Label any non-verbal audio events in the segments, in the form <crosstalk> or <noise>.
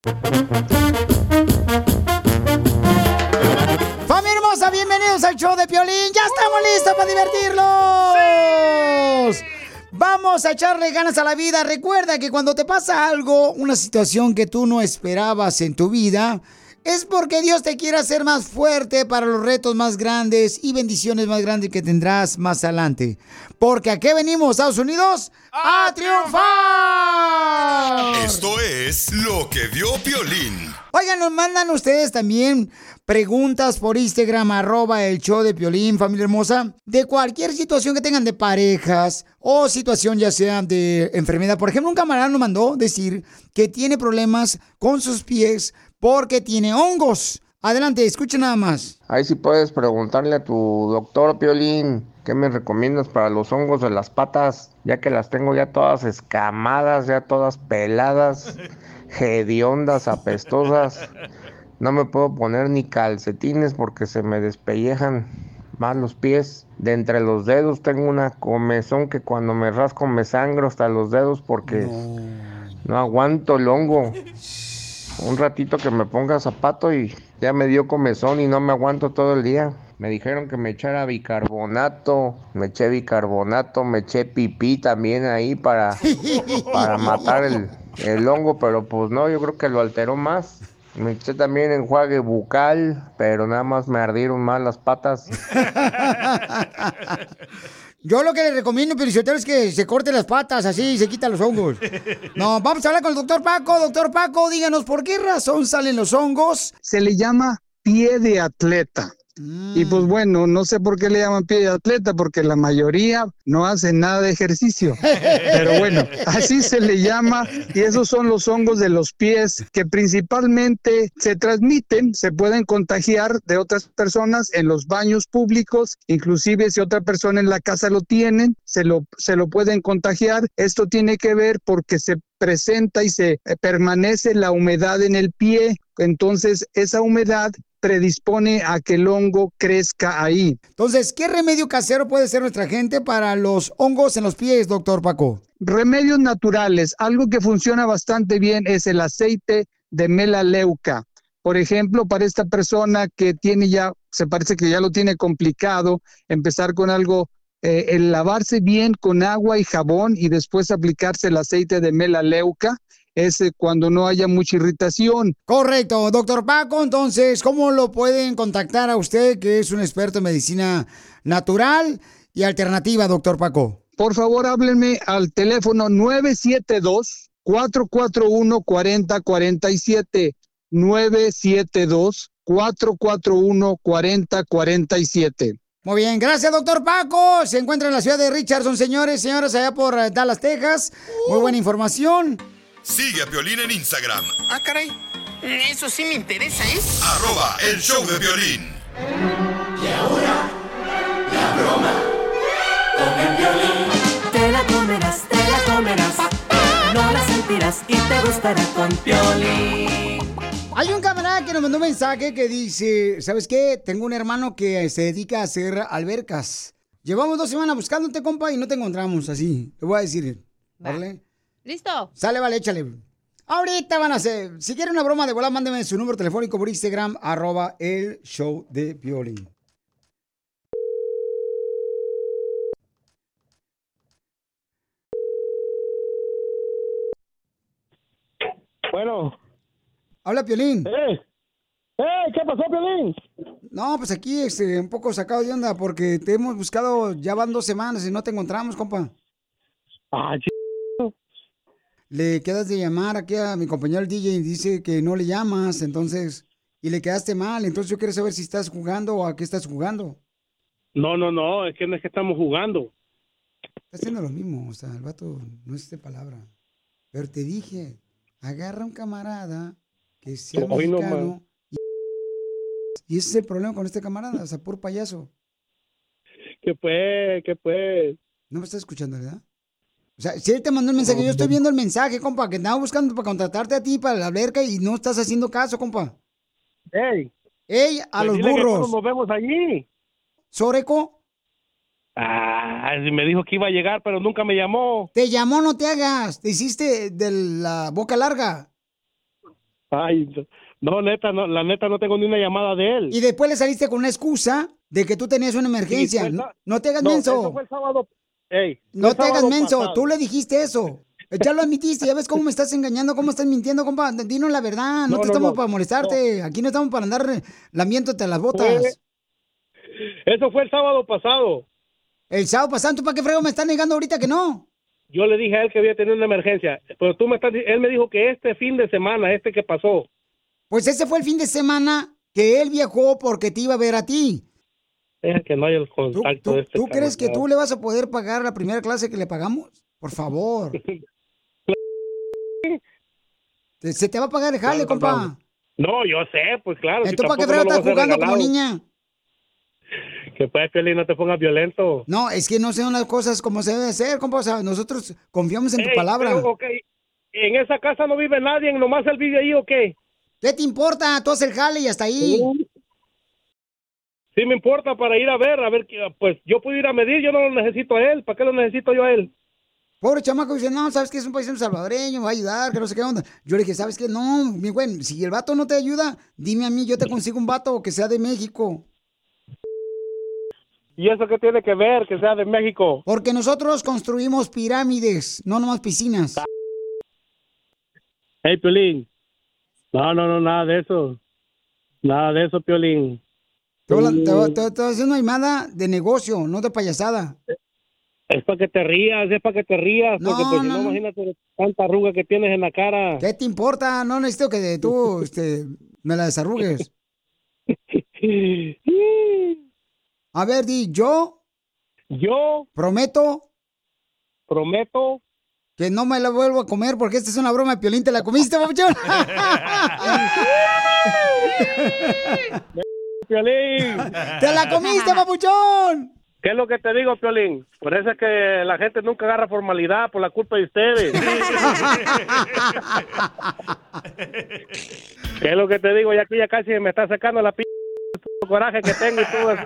Familia hermosa, bienvenidos al show de Piolín. Ya estamos listos para divertirlos. Vamos a echarle ganas a la vida. Recuerda que cuando te pasa algo, una situación que tú no esperabas en tu vida, es porque Dios te quiere hacer más fuerte para los retos más grandes y bendiciones más grandes que tendrás más adelante. Porque ¿a qué venimos, Estados Unidos? ¡A triunfar! Esto es lo que vio Piolín. Oigan, nos mandan ustedes también preguntas por Instagram, arroba el show de Piolín, familia hermosa, de cualquier situación que tengan de parejas o situación ya sea de enfermedad. Por ejemplo, un camarada nos mandó decir que tiene problemas con sus pies porque tiene hongos. Adelante, escucha nada más. Ahí sí puedes preguntarle a tu doctor Piolín qué me recomiendas para los hongos de las patas, ya que las tengo ya todas escamadas, ya todas peladas, <laughs> hediondas, apestosas. No me puedo poner ni calcetines porque se me despellejan más los pies. De entre los dedos tengo una comezón que cuando me rasco me sangro hasta los dedos porque no aguanto el hongo. <laughs> Un ratito que me ponga zapato y ya me dio comezón y no me aguanto todo el día. Me dijeron que me echara bicarbonato, me eché bicarbonato, me eché pipí también ahí para, <laughs> para matar el, el hongo, pero pues no, yo creo que lo alteró más. Me eché también enjuague bucal, pero nada más me ardieron más las patas. <laughs> Yo lo que le recomiendo, Felicitero, es que se corte las patas, así se quitan los hongos. No, vamos a hablar con el doctor Paco. Doctor Paco, díganos, ¿por qué razón salen los hongos? Se le llama pie de atleta. Y pues bueno, no sé por qué le llaman pie de atleta, porque la mayoría no hacen nada de ejercicio. Pero bueno, así se le llama y esos son los hongos de los pies que principalmente se transmiten, se pueden contagiar de otras personas en los baños públicos, inclusive si otra persona en la casa lo tienen, se lo, se lo pueden contagiar. Esto tiene que ver porque se presenta y se eh, permanece la humedad en el pie, entonces esa humedad predispone a que el hongo crezca ahí. Entonces, ¿qué remedio casero puede ser nuestra gente para los hongos en los pies, doctor Paco? Remedios naturales, algo que funciona bastante bien es el aceite de melaleuca. Por ejemplo, para esta persona que tiene ya, se parece que ya lo tiene complicado, empezar con algo, eh, el lavarse bien con agua y jabón y después aplicarse el aceite de melaleuca es eh, cuando no haya mucha irritación. Correcto, doctor Paco. Entonces, ¿cómo lo pueden contactar a usted, que es un experto en medicina natural y alternativa, doctor Paco? Por favor, háblenme al teléfono 972 441 4047 972 441 4047 Muy bien, gracias, doctor Paco. Se encuentra en la ciudad de Richardson, señores, señoras, allá por eh, Dallas, Texas. Muy buena información. Sigue a Piolín en Instagram, Ah, caray. Eso sí me interesa, ¿eh? arroba el show de violín. Te la comerás, te la comerás. No la sentirás y te gustará con Piolín. Hay un camarada que nos mandó un mensaje que dice, ¿sabes qué? Tengo un hermano que se dedica a hacer albercas. Llevamos dos semanas buscándote, compa, y no te encontramos así. Te voy a decir. ¿Vale? ¿Listo? Sale, vale, échale. Ahorita van a hacer. Si quieren una broma de volar, mándeme su número telefónico por Instagram, arroba el show de violín. Bueno. Habla, Piolín. ¡Eh! ¿Qué pasó, Piolín? No, pues aquí este, un poco sacado de onda porque te hemos buscado, ya van dos semanas y no te encontramos, compa. Ah, Le quedas de llamar aquí a mi compañero el DJ y dice que no le llamas, entonces, y le quedaste mal, entonces yo quiero saber si estás jugando o a qué estás jugando. No, no, no, es que no es que estamos jugando. Está haciendo lo mismo, o sea, el vato no es de palabra. Pero te dije, agarra un camarada que sea Hoy no mexicano y, y ese es el problema con este camarada, o sea, puro payaso. ¿Qué pues? ¿Qué pues? No me estás escuchando, ¿verdad? O sea, si él te mandó un mensaje, yo estoy viendo el mensaje, compa, que andaba buscando para contratarte a ti para la alberca y no estás haciendo caso, compa. ¡Ey! ¡Ey, a Pues los que burros! todos nos vemos allí. ¿Soreco? Ah, me dijo que iba a llegar, pero nunca me llamó. Te llamó, no te hagas. Te hiciste de la boca larga. Ay, no, neta, no, la neta no tengo ni una llamada de él. Y después le saliste con una excusa de que tú tenías una emergencia. Sí, no, no te hagas No, menso. eso fue el sábado. Ey, No el te hagas menso. pasado. Tú le dijiste eso. Ya lo admitiste. Ya ves cómo me estás engañando, cómo estás mintiendo, compa. Dinos la verdad. No, No, te estamos para molestarte. Aquí no estamos para andar lamiéndote las botas. Eso fue el sábado pasado. El sábado pasado, ¿tú para qué frego me estás negando ahorita que no? Yo le dije a él que había tenido una emergencia, pero tú me estás, él me dijo que este fin de semana, este que pasó. Pues ese fue el fin de semana que él viajó porque te iba a ver a ti. Es que no hay el contacto de este ¿Tú crees que tú le vas a poder pagar la primera clase que le pagamos? Por favor. <laughs> Se te va a pagar el jale, compa. No, yo sé, pues claro. si ¿Entonces para qué tampoco frego no lo estás jugando como niña? Que pues, Piolín, no te pongas violento. No, es que no son las cosas como se debe hacer, compa. O sea, nosotros confiamos en tu palabra. pero, ok, En esa casa no vive nadie, nomás él vive ahí o qué? ¿Qué te importa? Tú haces el jale y hasta ahí. Sí me importa para ir a ver, a ver, que- pues yo puedo ir a medir, yo no lo necesito a él, ¿para qué lo necesito yo a él? Pobre chamaco dice, no, sabes que es un paisano salvadoreño, va a ayudar, que no sé qué onda. Yo le dije, ¿sabes qué? No, mi güey, si el vato no te ayuda, dime a mí, yo te <laughs> consigo un vato que sea de México. ¿Y eso qué tiene que ver, que sea de México? Porque nosotros construimos pirámides, no nomás piscinas. Hey, Piolín. No, no, no, nada de eso. Nada de eso, Piolín. Te voy a hacer una llamada de negocio, no de payasada. Es para que te rías, es para que te rías, porque No, pues no, no, no. imagínate tanta arruga que tienes en la cara. ¿Qué te importa? No necesito que tú <laughs> este, me la desarrugues. <laughs> A ver, di, yo. Yo. Prometo. Prometo. Que no me la vuelvo a comer porque esta es una broma de piolín. ¿Te la comiste, papuchón? <laughs> Piolín. ¡Te la comiste, papuchón! ¿Qué es lo que te digo, Piolín? Por eso es que la gente nunca agarra formalidad por la culpa de ustedes. <laughs> ¿Qué es lo que te digo? Ya aquí ya casi me está sacando la p coraje que tengo y todo.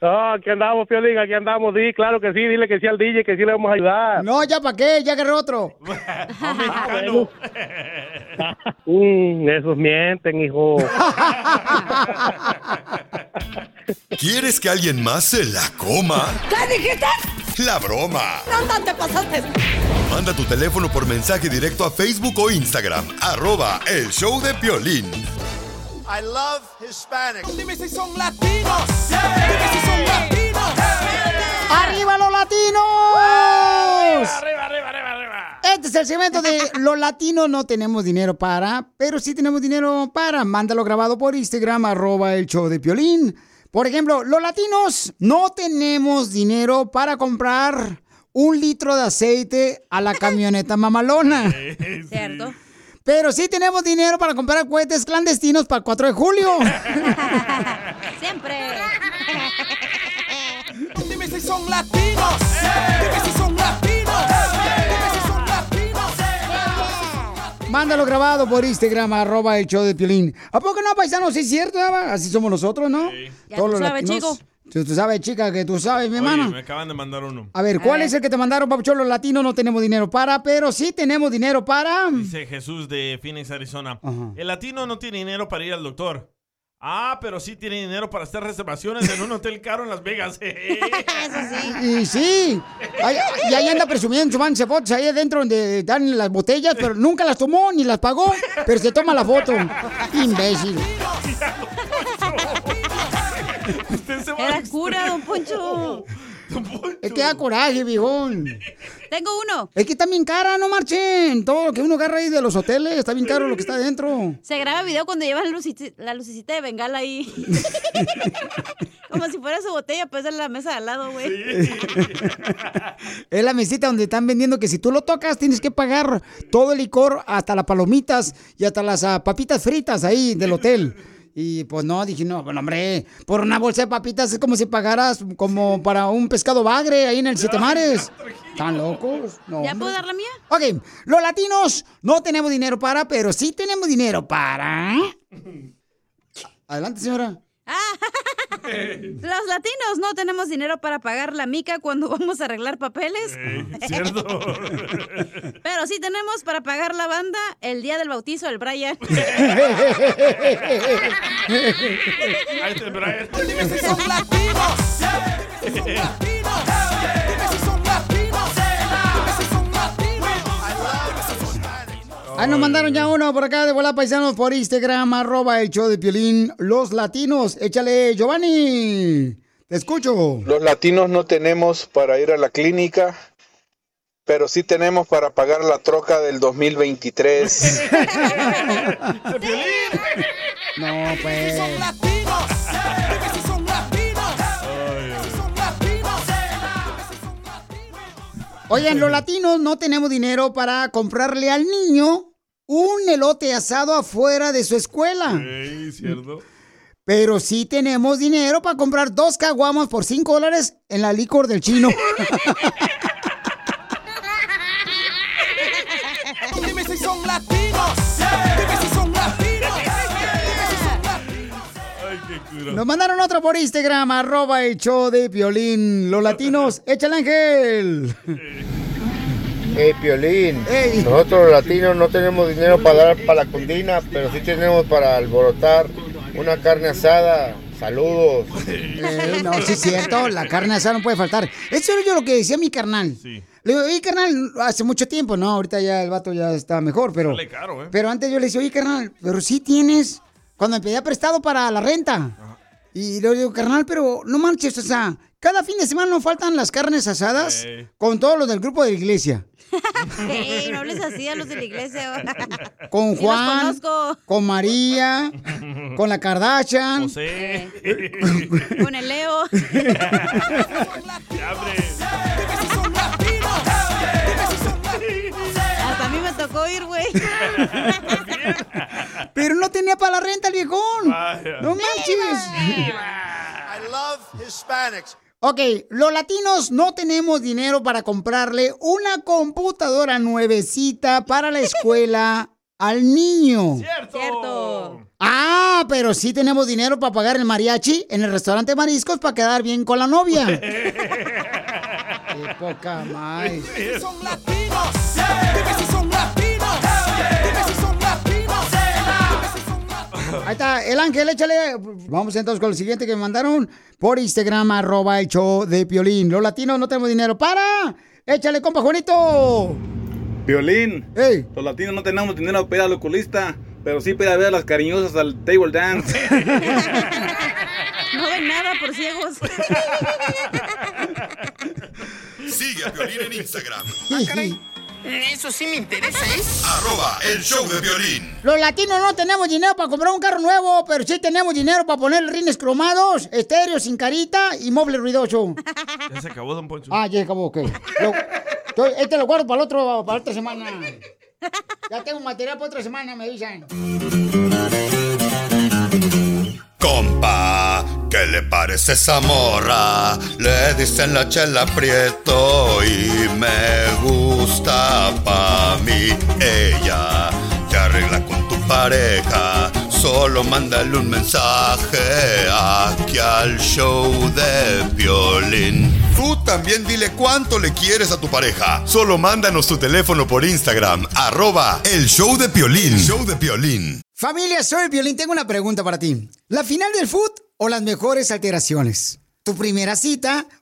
No, aquí andamos, Piolín, aquí andamos, di, claro que sí, dile que sí al DJ, que sí le vamos a ayudar. No, ya para qué, ya agarré otro. <laughs> Mm, esos mienten, hijo. ¿Quieres que alguien más se la coma? ¿Qué dijiste? La broma. No, no te pasaste. Manda tu teléfono por mensaje directo a Facebook o Instagram. Arroba el show de Piolín. I love Hispanics. Dime si son latinos. Dime si son latinos. ¡Arriba los latinos! Arriba, arriba, arriba, arriba. Este es el segmento de los latinos no tenemos dinero para, pero sí tenemos dinero para. Mándalo grabado por Instagram, arroba el show de Piolín. Por ejemplo, los latinos no tenemos dinero para comprar un litro de aceite a la camioneta mamalona. <laughs> Cierto. Pero sí tenemos dinero para comprar cohetes clandestinos para el 4 de julio. <laughs> Siempre. Dime si son latinos. Dime si son latinos. Dime si son latinos. Mándalo grabado por Instagram, arroba el show de Piolín. ¿A poco no, paisanos? Sí es cierto? Así somos nosotros, ¿no? Ya tú sabes, chico. Tú, tú sabes, chica, que tú sabes, mi Oye, hermano. me acaban de mandar uno. A ver, ¿cuál es el que te mandaron, papuchón? Los latinos no tenemos dinero para, pero sí tenemos dinero para... Dice Jesús de Phoenix, Arizona. El latino no tiene dinero para ir al doctor. Ah, pero sí tiene dinero para hacer reservaciones en un hotel caro en Las Vegas. <laughs> Y sí, Ay, y ahí anda presumiendo, tomándose fotos ahí adentro donde dan las botellas, pero nunca las tomó ni las pagó, pero se toma la foto. Imbécil. <laughs> Era cura, don Poncho. Es que da coraje, viejón. Tengo uno. Es que está bien cara, no marchen. Todo lo que uno agarra ahí de los hoteles, está bien caro lo que está adentro. Se graba video cuando llevan la lucecita de bengala ahí. <laughs> Como si fuera su botella, pues en la mesa de al lado, güey. Es la mesita donde están vendiendo que si tú lo tocas tienes que pagar todo el licor, hasta las palomitas y hasta las ah, papitas fritas ahí del hotel. Y pues no, dije, no, bueno, hombre, por una bolsa de papitas es como si pagaras como para un pescado bagre ahí en el Siete Mares. ¿Están locos? No, ¿Ya puedo dar la mía? Ok, los latinos no tenemos dinero para, pero sí tenemos dinero para... <laughs> Adelante, señora. Los latinos no tenemos dinero para pagar la mica cuando vamos a arreglar papeles. ¿Cierto? <laughs> Pero sí tenemos para pagar la banda el día del bautizo del Brian. <laughs> Ahí está el Brian. Dime si son latinos. <laughs> Ah, nos mandaron ya uno por acá de Bola Paisanos por Instagram, arroba el show de Piolín, los latinos. Échale, Giovanni. Te escucho. Los latinos no tenemos para ir a la clínica, pero sí tenemos para pagar la troca del 2023. <laughs> <laughs> No, pues. Oigan, los latinos no tenemos dinero para comprarle al niño un elote asado afuera de su escuela. Ey, ¿cierto? Pero sí tenemos dinero para comprar dos caguamas por cinco dólares en la licor del chino. <laughs> <laughs> Dime si son latinos. Nos mandaron otro por Instagram, arroba el show de Piolín. Los latinos, <laughs> échale ángel. Hey, Piolín. Ey. Nosotros los latinos no tenemos dinero para dar para la cundina, pero sí tenemos para alborotar una carne asada. Saludos. Eh, no, sí es cierto, la carne asada no puede faltar. Eso era yo lo que decía mi carnal. Le digo, oye, carnal, hace mucho tiempo, ¿no? Ahorita ya el vato ya está mejor, pero... Caro, ¿eh? Pero antes yo le decía, oye, carnal, pero sí tienes... Cuando me pedía prestado para la renta. Y le digo, carnal, pero no manches, o sea, cada fin de semana no faltan las carnes asadas con todos los del grupo de la iglesia. <laughs> Ey, no hables así a los de la iglesia. <laughs> Con Sí los Juan, con María, con la Kardashian. José. Con el Leo. <laughs> Ir, güey. <laughs> Pero no tenía para la renta el viejón. Vaya. No manches. I love Hispanics. Ok, los latinos no tenemos dinero para comprarle una computadora nuevecita para la escuela <laughs> al niño. Cierto. Ah, pero sí tenemos dinero para pagar el mariachi en el restaurante Mariscos para quedar bien con la novia. <laughs> Qué poca más. Son latinos. Ahí está, el ángel, échale. Vamos entonces con el siguiente que me mandaron por Instagram, arroba el show de Piolín. Los latinos no tenemos dinero. ¡Para! Échale, compa Juanito. Violín. Los latinos no tenemos dinero para ir al oculista, pero sí para ver a las cariñosas al table dance. <laughs> No ven nada por ciegos. Sigue a Piolín en Instagram. <laughs> Eso sí me interesa, ¿eh? Arroba el show de violín. Los latinos no tenemos dinero para comprar un carro nuevo, pero sí tenemos dinero para poner rines cromados, estéreo sin carita y mueble ruidoso. <laughs> Ya se acabó, don Poncho. Ah, ya acabó, ok. Lo- yo- este lo guardo para, el otro, para otra semana. Ya tengo material para otra semana, me dicen. Compa, ¿qué le parece esa morra? Le dicen la chela prieto y me gusta pa' mí. Ella te arregla con tu pareja. Solo mándale un mensaje aquí al show de violín. Tú también dile cuánto le quieres a tu pareja. Solo mándanos tu teléfono por Instagram, arroba el show de Piolín. Show de Piolín. Familia, soy Violín. Tengo una pregunta para ti. ¿La final del foot o las mejores alteraciones? ¿Tu primera cita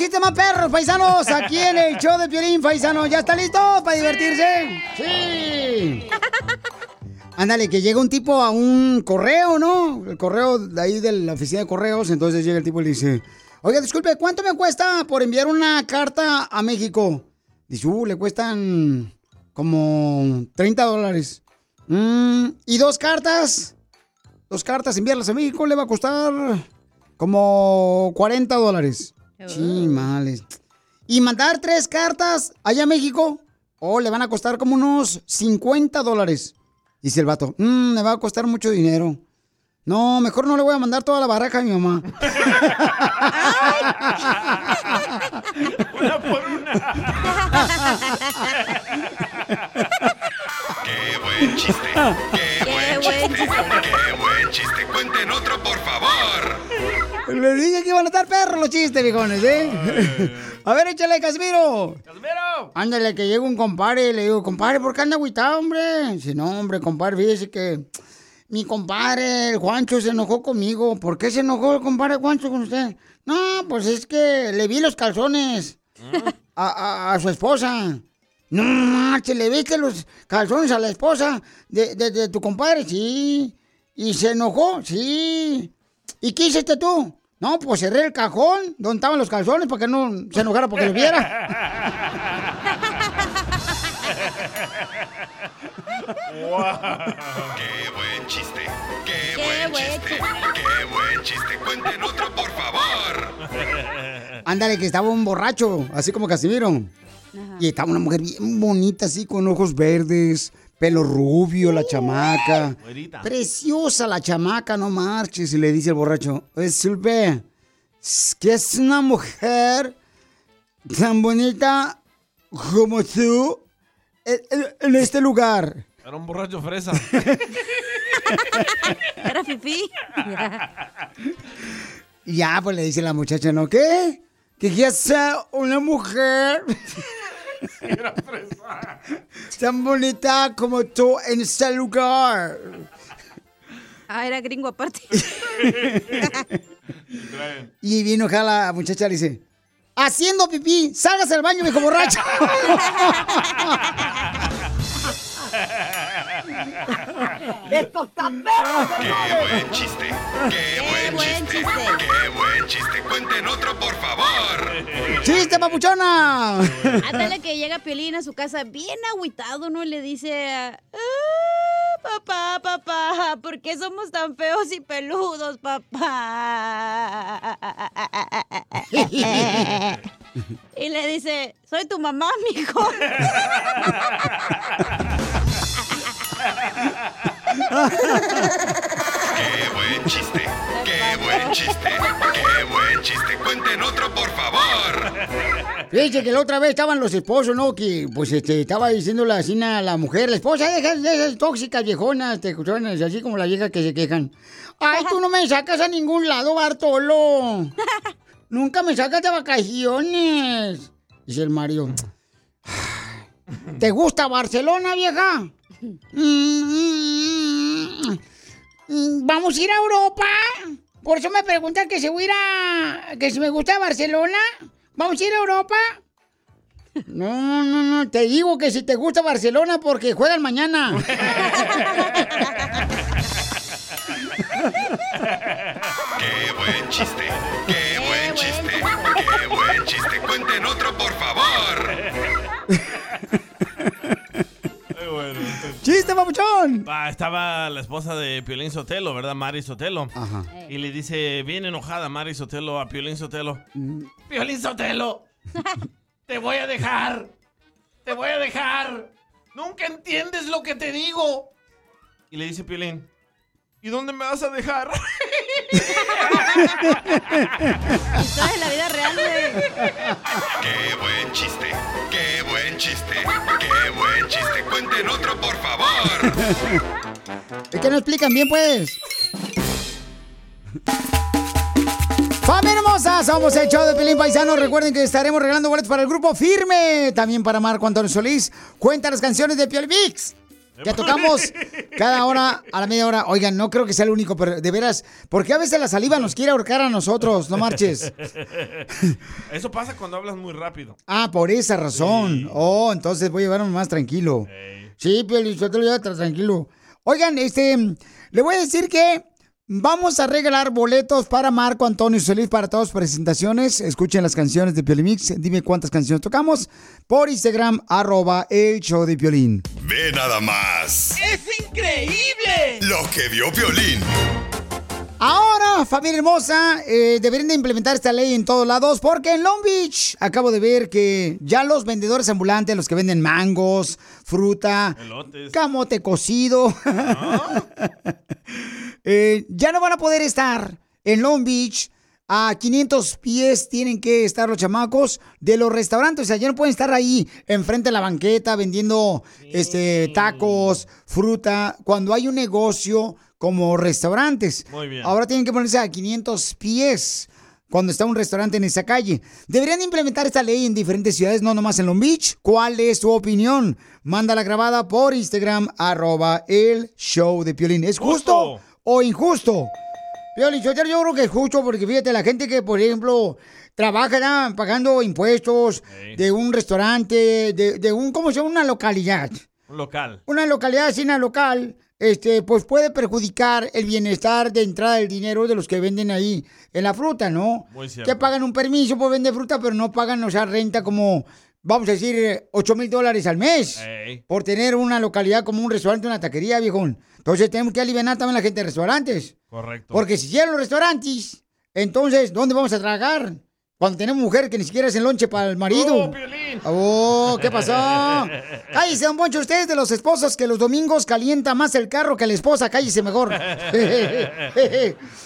Chistes más perros, paisanos, aquí en el show de Piolín, paisanos. ¿Ya está listo para divertirse? Sí. Ándale, que llega un tipo a un correo, ¿no? El correo de ahí de la oficina de correos. Entonces llega el tipo y le dice, oiga, disculpe, ¿cuánto me cuesta por enviar una carta a México? Dice, uh, le cuestan como 30 dólares. "Mm, ¿Y dos cartas? Dos cartas, enviarlas a México le va a costar como 40 dólares. Sí, males. ¿Y mandar tres cartas allá a México? Oh, le van a costar como unos 50 dólares. Dice el vato, "Mm, me va a costar mucho dinero. No, mejor no le voy a mandar toda la baraja a mi mamá. Una por una. ¡Qué buen chiste! ¡Qué buen chiste! ¡Qué buen chiste! ¡Cuenten otro, por favor! Le dije que iban a estar perros los chistes, viejones, ¿eh? A ver, échale, Casimiro. ¡Casimiro! Ándale, que llega un compadre y le digo, compadre, ¿por qué anda agüitado, hombre? Dice, no, hombre, compadre, fíjese que mi compadre, el Juancho, se enojó conmigo. ¿Por qué se enojó el compadre Juancho con usted? No, pues es que le vi los calzones a, a- a su esposa. No marche, ¿le viste los calzones a la esposa de, de- de tu compadre? Sí. ¿Y se enojó? Sí. ¿Y qué hiciste tú? No, pues cerré el cajón donde estaban los calzones para que no se enojara porque lo viera. ¡Qué buen chiste! ¡Qué, buen chiste! ¡Qué buen chiste! ¡Cuenten otro, por favor! Ándale, que estaba un borracho, así como Casimiro. Y estaba una mujer bien bonita, así, con ojos verdes, pelo rubio, la chamaca. Güerita. Preciosa la chamaca, no marches. Y le dice el borracho, Silve, que es una mujer tan bonita como tú en, en- en este lugar. Era un borracho fresa. <laughs> Era fifí. <laughs> Ya, pues le dice la muchacha, ¿no? ¿Qué? Que ya sea una mujer <laughs> Era fresa. <laughs> tan bonita como tú en este lugar. Ah, era gringo aparte. <laughs> Y vino acá la muchacha le dice, haciendo pipí, salgas al baño, viejo borracho. <laughs> ¡Esto está perro, ¡Qué buen chiste! ¡Qué buen chiste! ¡Qué buen chiste! ¡Cuenten otro, por favor! ¡Chiste, papuchona! Ándale que llega Piolín a su casa bien agüitado, ¿no? Y le dice, ah, papá, papá, ¿por qué somos tan feos y peludos, papá? y le dice, soy tu mamá, mijo. <laughs> ¡Qué buen chiste! ¡Qué buen chiste! ¡Qué buen chiste! ¡Cuenten otro, por favor! Fíjate que la otra vez estaban los esposos, ¿no? Que, pues, este, estaba diciéndole así a la mujer, la esposa, deja de esas tóxicas viejonas, te escucharon, así como las viejas que se quejan. Ay, tú no me sacas a ningún lado, Bartolo. Nunca me sacas de vacaciones. Dice el marido. ¿Te gusta Barcelona, vieja? Mm, ¿Vamos a ir a Europa? Por eso me preguntan que si voy a ir a... que si me gusta Barcelona. ¿Vamos a ir a Europa? No, no, no, te digo que si te gusta Barcelona porque juegan mañana. ¡Qué buen chiste! ¡Qué buen chiste! ¡Qué buen chiste! ¡Cuenten otro, por favor! ¡Chiste, papuchón! Va, estaba la esposa de Piolín Sotelo, ¿verdad? Mari Sotelo. Ajá. Y le dice, bien enojada Mari Sotelo a Piolín Sotelo. Piolín Sotelo, <laughs> te voy a dejar. Te voy a dejar. Nunca entiendes lo que te digo. Y le dice Piolín, ¿y dónde me vas a dejar? <laughs> Historia de la vida real, güey. ¡Qué buen chiste! ¡Qué buen chiste! ¡Qué buen chiste! ¡Cuenten otro, por favor! Es que no explican bien, pues. ¡Familia hermosa! Somos el show de Pelín Paisano. Recuerden que estaremos regalando boletos para el grupo Firme. También para Marco Antonio Solís. Cuenta las canciones de Piel Mix. Que tocamos cada hora a la media hora. Oigan, no creo que sea el único, pero de veras, porque a veces la saliva nos quiere ahorcar a nosotros, no marches. <laughs> Eso pasa cuando hablas muy rápido. Ah, por esa razón. Oh, entonces voy a llevarme más tranquilo. Sí, Piolín, yo te lo llevo tra- tranquilo. Oigan, este, le voy a decir que vamos a regalar boletos para Marco Antonio Solís para todas sus presentaciones. Escuchen las canciones de Piolimix. Dime cuántas canciones tocamos por Instagram, arroba el show de Piolín. ¡Ve nada más! ¡Es increíble! Lo que vio Piolín. Ahora, familia hermosa, eh, deberían de implementar esta ley en todos lados porque en Long Beach acabo de ver que ya los vendedores ambulantes, los que venden mangos, fruta, Elotes. camote cocido, <laughs> eh, ya no van a poder estar en Long Beach. A 500 pies tienen que estar los chamacos de los restaurantes. O sea, ya no pueden estar ahí enfrente de la banqueta vendiendo este, tacos, fruta, cuando hay un negocio como restaurantes. Muy bien. Ahora tienen que ponerse a 500 pies cuando está un restaurante en esa calle. Deberían implementar esta ley en diferentes ciudades, no nomás en Long Beach. ¿Cuál es tu opinión? Mándala grabada por Instagram, arroba el show de Piolín. ¿Es justo, o injusto? Yo, yo creo que es justo porque fíjate, la gente que, por ejemplo, trabaja ¿no? pagando impuestos de un restaurante, de, de un, ¿cómo se llama? Una localidad Un local. una localidad vecina local, este, pues puede perjudicar el bienestar de entrada del dinero de los que venden ahí en la fruta, ¿no? Muy cierto. Que pagan un permiso por vender fruta, pero no pagan, o sea, renta como, vamos a decir, 8 mil dólares al mes por tener una localidad como un restaurante, una taquería, viejón. Entonces tenemos que aliviar también a la gente de restaurantes. Correcto. Porque si cierran los restaurantes, entonces, ¿dónde vamos a tragar? Cuando tenemos mujer que ni siquiera el lonche para el marido. Oh, ¿qué pasó? <laughs> Cállese, don Poncho, ustedes de los esposos que los domingos calienta más el carro que la esposa, cállese mejor.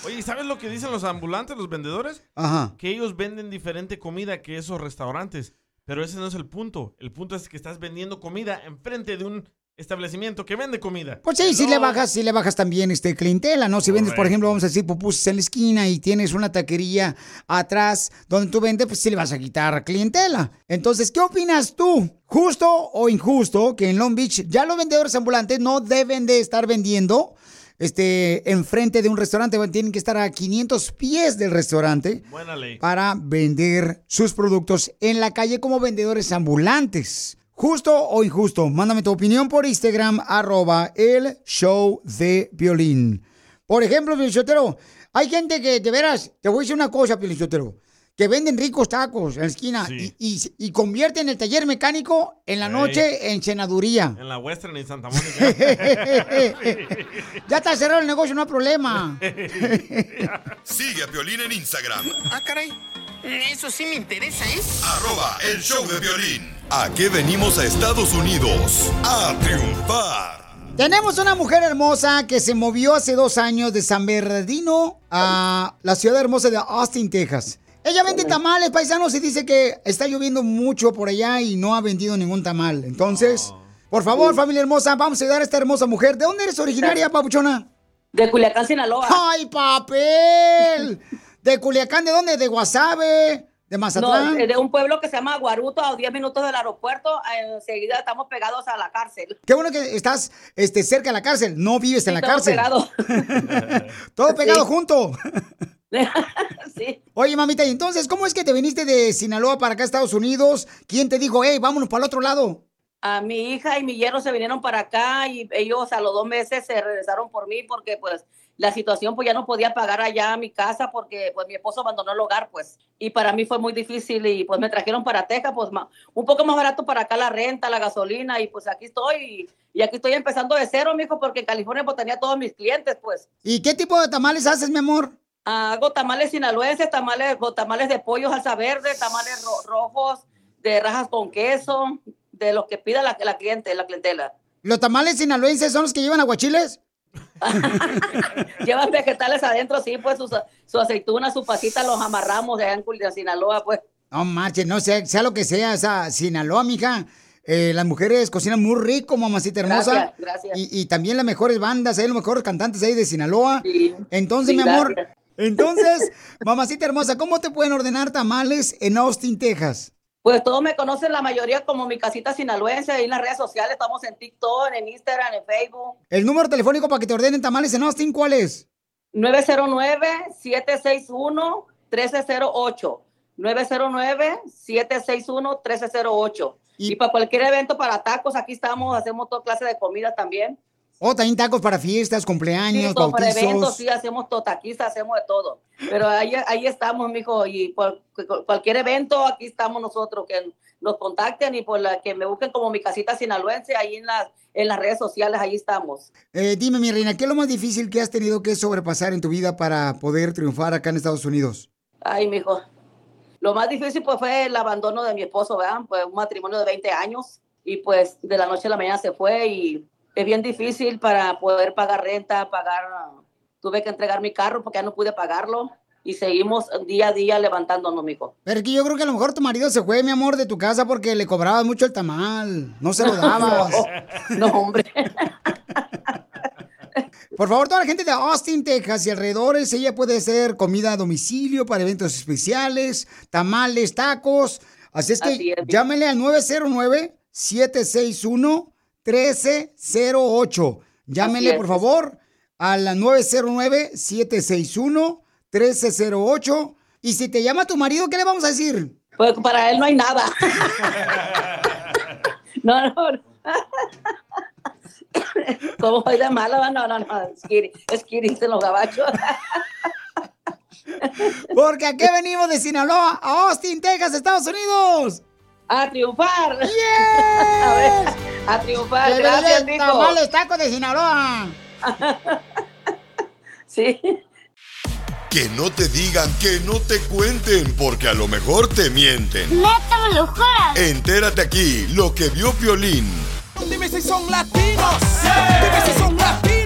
Oye, ¿sabes lo que dicen los ambulantes, los vendedores? Ajá. Que ellos venden diferente comida que esos restaurantes. Pero ese no es el punto. El punto es que estás vendiendo comida enfrente de un establecimiento que vende comida. Pues sí, si le bajas, si le bajas también este clientela, ¿no? Si vendes, por ejemplo, vamos a decir, pupusas en la esquina y tienes una taquería atrás donde tú vendes, pues sí le vas a quitar clientela. Entonces, ¿qué opinas tú? ¿Justo o injusto que en Long Beach ya los vendedores ambulantes no deben de estar vendiendo este, enfrente de un restaurante? Tienen que estar a 500 pies del restaurante Buena ley. para vender sus productos en la calle como vendedores ambulantes. ¿Justo o injusto? Mándame tu opinión por Instagram, arroba el show de violín. Por ejemplo, Piolichotero, hay gente que, de veras, te voy a decir una cosa, Piolichotero, que venden ricos tacos en la esquina y, y- y convierten el taller mecánico en la noche en cenaduría. En la Western y Santa Mónica. <laughs> ya está cerrado el negocio, no hay problema. <laughs> Sigue a Piolín en Instagram, Ah, caray. Eso sí me interesa, ¿eh? arroba el show de violín. ¿A qué venimos a Estados Unidos? A triunfar. Tenemos una mujer hermosa que se movió hace dos años de San Bernardino a la ciudad hermosa de Austin, Texas. Ella vende tamales paisanos y dice que está lloviendo mucho por allá y no ha vendido ningún tamal. Entonces, por favor, familia hermosa, vamos a ayudar a esta hermosa mujer. ¿De dónde eres originaria, papuchona? De Culiacán, Sinaloa. ¡Ay, papel! ¿De Culiacán? ¿De dónde? ¿De Guasave? ¿De Mazatlán? No, de un pueblo que se llama Guaruto, a 10 minutos del aeropuerto. Enseguida estamos pegados a la cárcel. Qué bueno que estás este, cerca de la cárcel. No vives en la todo cárcel. pegado. <laughs> Todo pegado Sí. junto. <laughs> <laughs> sí. Oye, mamita, y entonces, ¿cómo es que te viniste de Sinaloa para acá a Estados Unidos? ¿Quién te dijo, hey, vámonos para el otro lado? A mi hija y mi yerno se vinieron para acá y ellos a los dos meses se regresaron por mí porque pues la situación pues ya no podía pagar allá mi casa porque pues mi esposo abandonó el hogar pues y para mí fue muy difícil y pues me trajeron para Texas pues un poco más barato para acá la renta, la gasolina y pues aquí estoy y, y aquí estoy empezando de cero, mijo, porque en California pues tenía todos mis clientes pues. ¿Y qué tipo de tamales haces, mi amor? Hago tamales sinaloenses, tamales, tamales de pollo salsa verde, tamales ro- rojos, de rajas con queso, de los que pida la, la cliente, la clientela. ¿Los tamales sinaloenses son los que llevan aguachiles? <laughs> Llevan vegetales adentro, sí, pues su, su aceituna, su pasita, los amarramos allá en Cul- Sinaloa, pues. No marches, no sea, sea lo que sea, o sea, Sinaloa, mija. eh, las mujeres cocinan muy rico, mamacita hermosa. Gracias, gracias. Y, y también las mejores bandas, hay los mejores cantantes ahí de Sinaloa. Entonces, sí, mi amor, gracias. Entonces, <laughs> mamacita hermosa, ¿cómo te pueden ordenar tamales en Austin, Texas? Pues todos me conocen, la mayoría como mi casita sinaloense, ahí en las redes sociales, estamos en TikTok, en Instagram, en Facebook. El número telefónico para que te ordenen tamales en Austin, ¿cuál es? 909-761-1308. 909-761-1308. Y, para cualquier evento, para tacos, aquí estamos, hacemos toda clase de comida también. O Oh, también tacos para fiestas, cumpleaños, Sí, todo para bautizos. eventos, sí, hacemos totaquistas, hacemos de todo. Pero ahí, ahí estamos, mijo, y por cu- cualquier evento, aquí estamos nosotros, que nos contacten y por la que me busquen como mi casita sinaloense, ahí en las, en las redes sociales, ahí estamos. Eh, dime, mi reina, ¿qué es lo más difícil que has tenido que sobrepasar en tu vida para poder triunfar acá en Estados Unidos? Ay, mijo. Lo más difícil pues fue el abandono de mi esposo, ¿verdad? Pues un matrimonio de 20 años y pues de la noche a la mañana se fue y es bien difícil para poder pagar renta, pagar, tuve que entregar mi carro porque ya no pude pagarlo y seguimos día a día levantándonos, mijo. Pero es que yo creo que a lo mejor tu marido se fue, mi amor, de tu casa porque le cobrabas mucho el tamal. No se lo <laughs> dabas. No, hombre. <laughs> Por favor, toda la gente de Austin, Texas y alrededores, ella puede hacer comida a domicilio para eventos especiales, tamales, tacos. Así es que Así es. llámele al 909-761-1308. Llámele, Así es. por favor, al 909-761-1308. Y si te llama tu marido, ¿qué le vamos a decir? Pues para él no hay nada. <laughs> no, no. no. <laughs> Como soy de mala, no, no, no, es Kiri, es Kiri, dicen los gabachos. <laughs> Porque aquí venimos de Sinaloa a Austin, Texas, Estados Unidos. A triunfar. ¡Yes! A ver, a triunfar. Que Gracias, le Nico. Tamales, tacos de Sinaloa. <laughs> sí. Que no te digan, que no te cuenten, porque a lo mejor te mienten. ¡Neta me lo juras! Entérate aquí, lo que vio Piolín. Dime si son latinos. Dime si son latinos.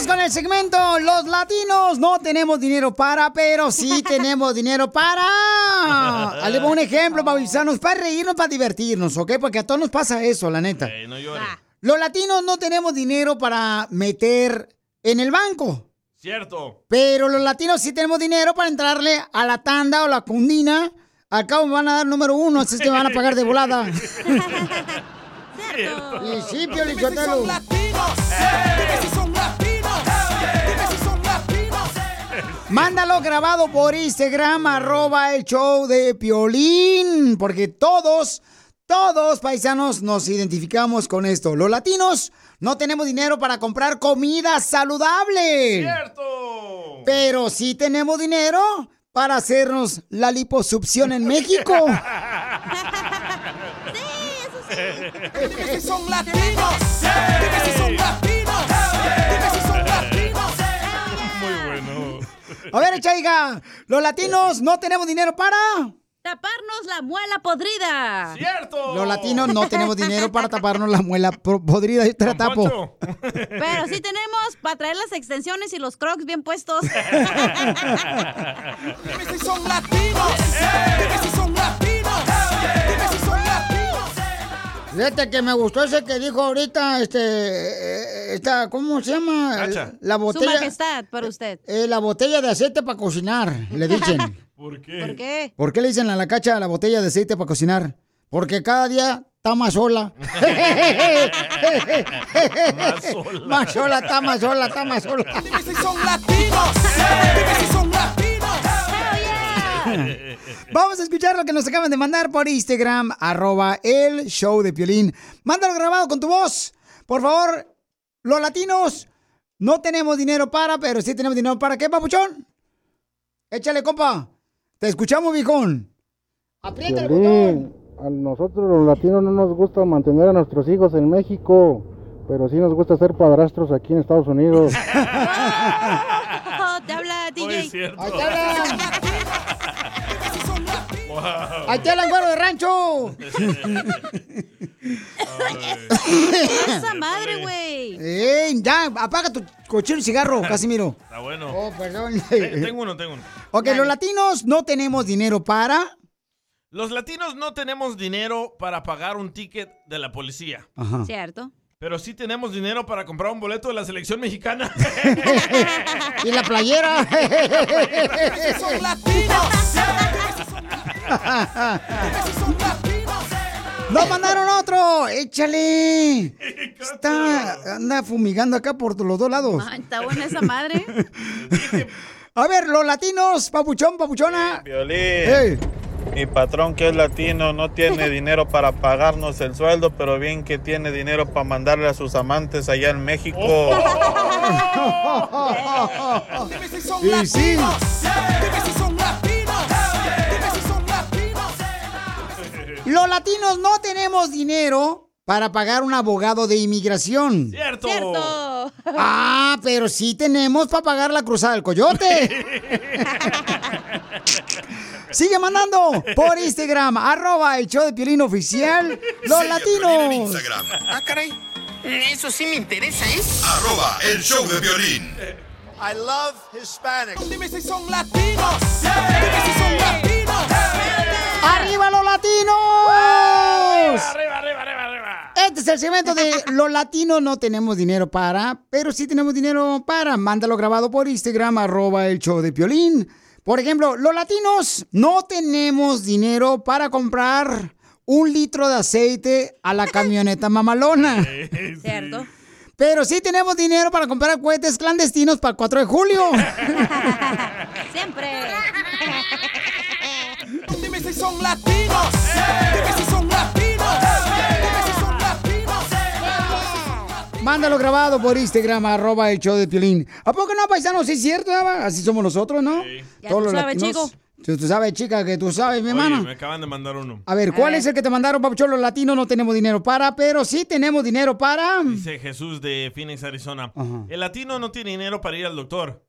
Vamos con el segmento Los latinos no tenemos dinero para, pero sí <laughs> tenemos dinero para. Ahí le un ejemplo para avisarnos, para reírnos, para divertirnos, ¿ok? Porque a todos nos pasa eso, la neta. no llores. Los latinos no tenemos dinero para meter en el banco. Cierto. Pero los latinos sí tenemos dinero para entrarle a la tanda o la cundina. Al cabo me van a dar número uno, así es que me van a pagar de volada. Y sí, Piolín Dime si son latinos. Dime si son Mándalo grabado por Instagram, arroba el show de Piolín, porque todos, todos paisanos nos identificamos con esto. Los latinos no tenemos dinero para comprar comida saludable. ¡Cierto! Pero sí tenemos dinero para hacernos la liposucción en México. <laughs> Dime si <laughs> son latinos. Dime A ver, Chaiga, los latinos no tenemos dinero para... Taparnos la muela podrida. ¡Cierto! Los latinos no tenemos dinero para taparnos la muela podrida. Yo te la tapo. Pero sí tenemos para traer las extensiones y los crocs bien puestos. <laughs> Dime si son latinos. Dime si son latinos. Fíjate que me gustó ese que dijo ahorita, este, eh, esta, ¿cómo se llama? Cacha. La Su botella. majestad, para usted. eh, la botella de aceite para cocinar, le dicen. <laughs> ¿Por qué? ¿Por qué? ¿Por qué le dicen a la cacha la botella de aceite para cocinar? Porque cada día está más sola. <laughs> Más sola. <laughs> Más sola, está más sola, está más sola. Dime si son latinos. Dime si son latinos. Vamos a escuchar lo que nos acaban de mandar por Instagram, arroba el show de Piolín. Mándalo grabado con tu voz. Por favor, los latinos no tenemos dinero para, pero sí tenemos dinero para. ¿Qué, papuchón? Échale, compa. Te escuchamos, viejón. Aprieta el botón. A nosotros los latinos no nos gusta mantener a nuestros hijos en México, pero sí nos gusta ser padrastros aquí en Estados Unidos. Oh, <laughs> te habla DJ. Ahí te hablan. Ahí te hablan, güero de rancho. Esa madre, güey. Eh, ya, apaga tu cochino cigarro, <laughs> Casimiro. Está bueno. Oh, perdón. Te- Tengo uno, tengo uno. Ok, los latinos no tenemos dinero para. Los latinos no tenemos dinero para pagar un ticket de la policía. Ajá. Cierto. Pero sí tenemos dinero para comprar un boleto de la selección mexicana. <laughs> y la playera. <laughs> Son latinos. <laughs> ¡Nos mandaron otro! ¡Échale! Está, anda fumigando acá por los dos lados. Ay, está buena esa madre. A ver, los latinos, papuchón, papuchona. Violín, mi patrón que es latino no tiene <laughs> dinero para pagarnos el sueldo, pero bien que tiene dinero para mandarle a sus amantes allá en México. <laughs> Dime si son Y sí. Los latinos no tenemos dinero para pagar un abogado de inmigración. ¡Cierto! Cierto. <laughs> Ah, pero sí tenemos para pagar la cruzada del coyote. <laughs> Sigue mandando por <laughs> Instagram, arroba el show de Piolín Oficial, los Piolín en latinos. Instagram, Ah, caray. Eso sí me interesa, ¿eh? arroba el show de violín. I love Hispanics. Dime si son latinos. Dime si son latinos. ¡Arriba los latinos! ¡Arriba, arriba, arriba, arriba! Este es el segmento de <laughs> los latinos no tenemos dinero para, pero sí tenemos dinero para. Mándalo grabado por Instagram, arroba el show de Piolín. Por ejemplo, los latinos no tenemos dinero para comprar un litro de aceite a la camioneta <laughs> mamalona. Cierto. Pero sí tenemos dinero para comprar cohetes clandestinos para el 4 de julio. <laughs> Siempre. Dime si son latinos. Dime si son latinos. Dime si son latinos. Mándalo grabado por Instagram, arroba el show de Piolín. ¿A poco no, paisanos? Sí es cierto, Eva? Así somos nosotros, ¿no? Ya tú sabes, chico. Tú, tú sabes, chica, que tú sabes, mi Oye, hermana. me acaban de mandar uno. A ver, ¿cuál es el que te mandaron, papuchón? Los latinos no tenemos dinero para, pero sí tenemos dinero para... Dice Jesús de Phoenix, Arizona. El latino no tiene dinero para ir al doctor.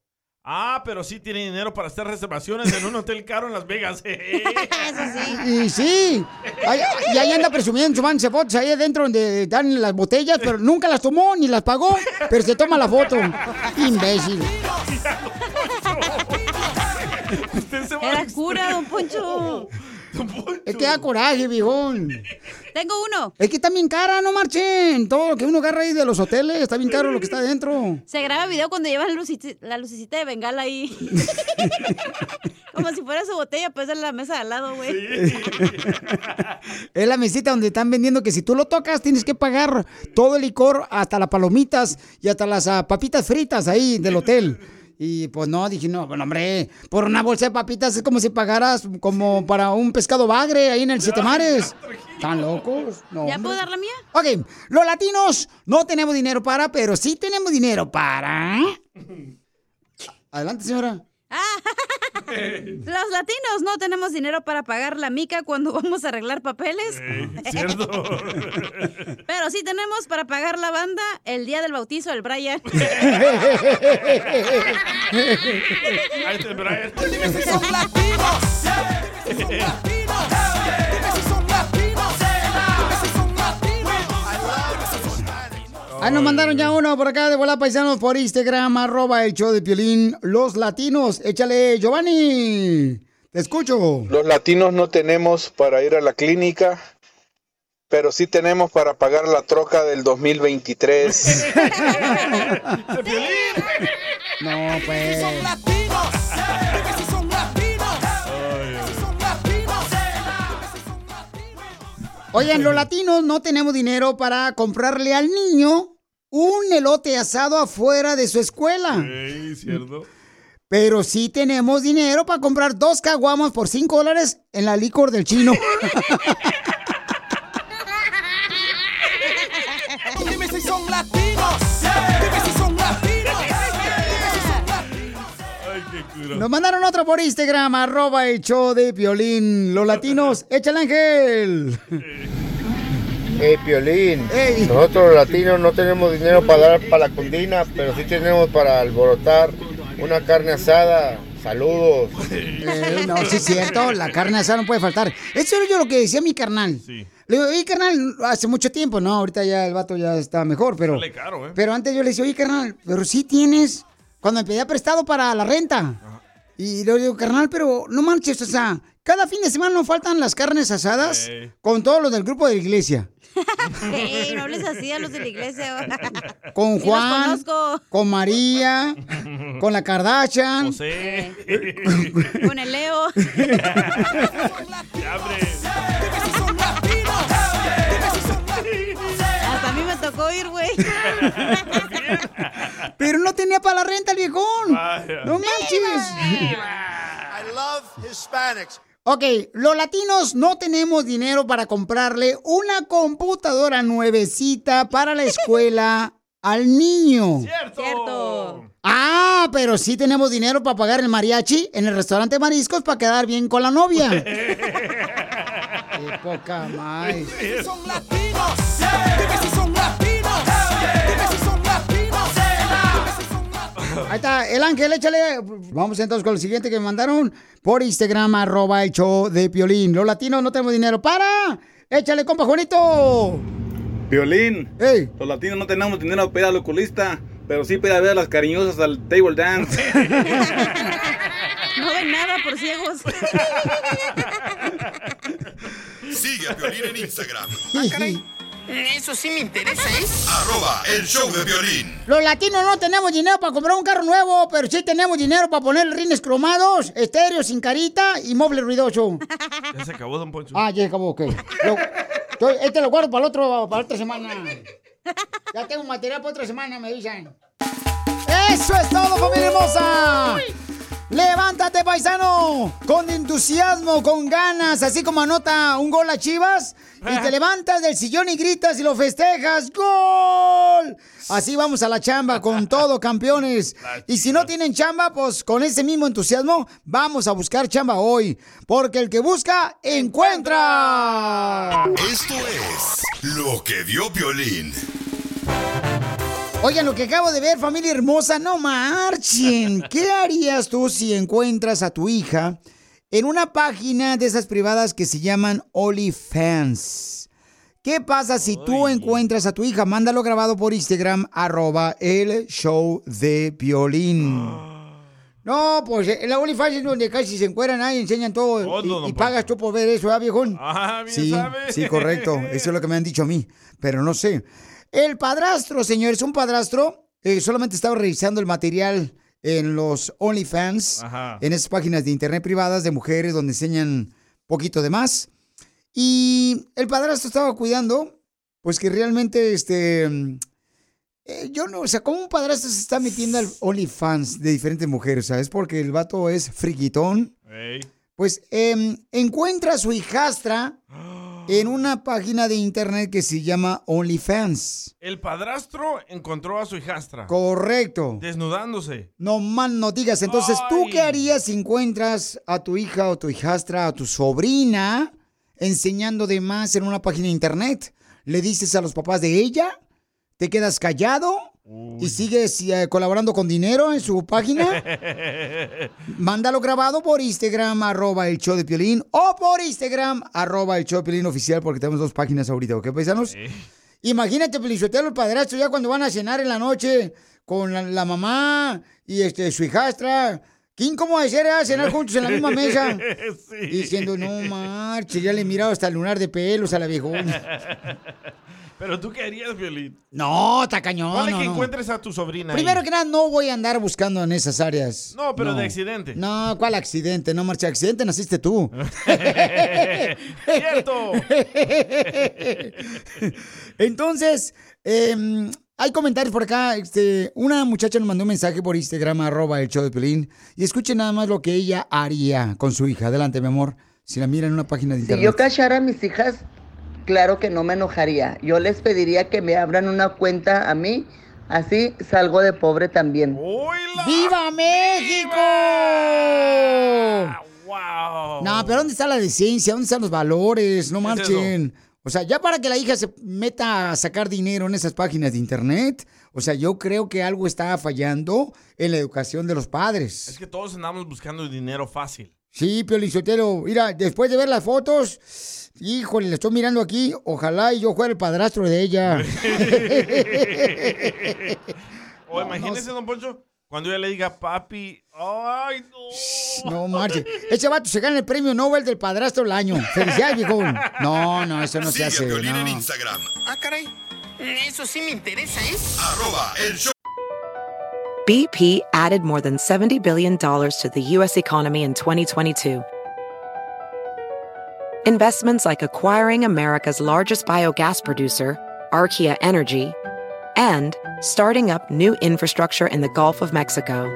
Ah, pero sí tiene dinero para hacer reservaciones en un hotel caro en Las Vegas. <laughs> <laughs> Y sí, Ay, y ahí anda presumiendo, tomándose fotos ahí adentro donde dan las botellas, pero nunca las tomó ni las pagó, pero se toma la foto. Imbécil. <laughs> Era cura, don Poncho. Es que da coraje, viejón. Tengo uno. Es que está bien cara, no marchen. Todo lo que uno agarra ahí de los hoteles, está bien caro lo que está adentro. Se graba video cuando llevan lucici- la lucecita de bengala ahí. <laughs> Como si fuera su botella, pues en la mesa de al lado, güey. <laughs> Es la mesita donde están vendiendo que si tú lo tocas tienes que pagar todo el licor, hasta las palomitas y hasta las ah, papitas fritas ahí del hotel. Y pues no, dije, no, bueno, hombre, por una bolsa de papitas es como si pagaras como para un pescado bagre ahí en el Siete Mares. ¿Están locos? No, ¿Ya puedo dar la mía? Ok, los latinos no tenemos dinero para, pero sí tenemos dinero para. <laughs> Adelante, señora. <laughs> Los latinos no tenemos dinero para pagar la mica cuando <laughs> vamos a arreglar papeles. <laughs> ¿Cierto? Pero sí tenemos para pagar la banda el día del bautizo del Brian. Ahí está el Brian. Dime si son latinos. Ah, nos mandaron ya uno por acá de Bola Paisanos por Instagram, arroba el show de Piolín. Los latinos, échale, Giovanni. Te escucho. Los latinos no tenemos para ir a la clínica, pero sí tenemos para pagar la troca del 2023. <laughs> <laughs> No, pues. Oigan, los latinos no tenemos dinero para comprarle al niño un elote asado afuera de su escuela. Ey, ¿cierto? Pero sí tenemos dinero para comprar dos caguamas por cinco dólares en la licor del chino. <laughs> Nos mandaron otro por Instagram, arroba el show de Piolín. Los latinos, <laughs> échale ángel. Hey, Piolín, nosotros los latinos no tenemos dinero para dar para la condina, pero sí tenemos para alborotar una carne asada. Saludos. Eh, no, sí es cierto, la carne asada no puede faltar. Eso era yo lo que decía mi carnal. Le digo, oye, carnal, hace mucho tiempo, no, ahorita ya el vato ya está mejor, pero... Caro, ¿eh? Pero antes yo le decía, oye, carnal, pero sí tienes, cuando me pedía prestado para la renta. Y le digo, carnal, pero no manches, o sea, cada fin de semana nos faltan las carnes asadas con todos los del grupo de la iglesia. <laughs> Ey, no hables así a los de la iglesia. <laughs> Con Juan, con María, con la Kardashian. José. Con el Leo. <laughs> Hasta a mí me tocó ir, güey. Pero no tenía para la renta el viejón. Vaya. No manches. I love Hispanics. Ok, los latinos no tenemos dinero para comprarle una computadora nuevecita para la escuela <laughs> al niño. Cierto. Ah, pero sí tenemos dinero para pagar el mariachi en el restaurante Mariscos para quedar bien con la novia. <laughs> Qué poca más. Son latinos. Ahí está, el ángel, échale. Vamos entonces con el siguiente que me mandaron por Instagram, arroba el show de Piolín. Los latinos no tenemos dinero. ¡Para! Échale, compa Juanito. Violín. Los latinos no tenemos dinero para ir al oculista, pero sí para ver a las cariñosas al table dance. <laughs> No ven nada por ciegos. Sigue a Piolín en Instagram. <laughs> Eso sí me interesa, ¿eh? Arroba el show de violín. Los latinos no tenemos dinero para comprar un carro nuevo, pero sí tenemos dinero para poner rines cromados, estéreo sin carita y mueble ruidoso. <laughs> Ya se acabó, don Poncho. Ah, ya acabó, ok. Lo- este lo guardo para, el otro, para otra semana. Ya tengo material para otra semana, me dicen. ¡Eso es todo, familia hermosa! ¡Levántate, paisano! Con entusiasmo, con ganas, así como anota un gol a Chivas. Y te levantas del sillón y gritas y lo festejas. ¡Gol! Así vamos a la chamba con <laughs> todo, campeones. Y si no tienen chamba, pues con ese mismo entusiasmo vamos a buscar chamba hoy. Porque el que busca, encuentra. Esto es lo que vio Piolín. Oigan, lo que acabo de ver, familia hermosa, no marchen. <laughs> ¿Qué harías tú si encuentras a tu hija en una página de esas privadas que se llaman OnlyFans? ¿Qué pasa si tú encuentras a tu hija? Mándalo grabado por Instagram, arroba el show de violín. <gasps> No, pues en la OnlyFans es donde casi se encueran ahí, enseñan todo. Todo, y- y, pagas tú por ver eso, ¿ah, viejón? Ah, bien sí, sabe. sí, correcto. <laughs> Eso es lo que me han dicho a mí, pero no sé. El padrastro, señores, un padrastro, eh, solamente estaba revisando el material en los OnlyFans, Ajá. en esas páginas de internet privadas de mujeres donde enseñan poquito de más. Y el padrastro estaba cuidando, pues que realmente este, eh, yo no, o sea, ¿cómo un padrastro se está metiendo al OnlyFans de diferentes mujeres? ¿Sabes? Porque el vato es friquitón. Pues em, encuentra a su hijastra en una página de internet que se llama OnlyFans. El padrastro encontró a su hijastra. Correcto. Desnudándose. No más no digas. Entonces, ¿tú qué harías si encuentras a tu hija o tu hijastra, a tu sobrina, enseñando de más en una página de internet? ¿Le dices a los papás de ella? ¿Te quedas callado? ¿Y sigues eh, colaborando con dinero en su página? <laughs> Mándalo grabado por Instagram, arroba el show de Piolín, o por Instagram, arroba el show de Piolín oficial, porque tenemos dos páginas ahorita, ¿ok, paisanos? Imagínate, Pelizotelo, el padrastro, ya cuando van a cenar en la noche con la, la mamá y este, su hijastra. Incómodo de ser, ¿eh? cenar juntos en la misma mesa. <laughs> Sí. Diciendo, no marche, ya le he mirado hasta el lunar de pelos a la viejona. <laughs> Pero tú qué harías, Violín. No, está cañón. Vale no, que no. encuentres a tu sobrina. ahí. Primero que nada, no voy a andar buscando en esas áreas. No, pero de accidente. No, ¿cuál accidente? No, marcha, accidente naciste tú. <laughs> ¡Cierto! Entonces, em, hay comentarios por acá. Este, una muchacha nos mandó un mensaje por Instagram, arroba el show de Pelín. Y escuchen nada más lo que ella haría con su hija. Adelante, mi amor. Si la mira en una página de Si internet. yo cachara a mis hijas, claro que no me enojaría. Yo les pediría que me abran una cuenta a mí, así salgo de pobre también. ¡Viva México! ¡Wow! No, pero ¿dónde está la decencia? ¿Dónde están los valores? No ¿Qué es marchen. O sea, ya para que la hija se meta a sacar dinero en esas páginas de internet, o sea, yo creo que algo está fallando en la educación de los padres. Es que todos andamos buscando dinero fácil. Sí, Pio Lizotero, mira, después de ver las fotos, híjole, la estoy mirando aquí, ojalá y yo fuera el padrastro de ella. <laughs> <laughs> O imagínese, don Poncho, cuando ella le diga papi, ay, no. No marche. Ese vato se gana el premio Nobel del padrastro del año. Felicidades, viejón. No, no, eso no Sigue a hace. Piolín en. Instagram. Ah, caray. Eso sí me interesa, ¿eh? Arroba el show. BP added more than $70 billion to the U.S. economy in 2022. Investments like acquiring America's largest biogas producer, Archaea Energy, and starting up new infrastructure in the Gulf of Mexico.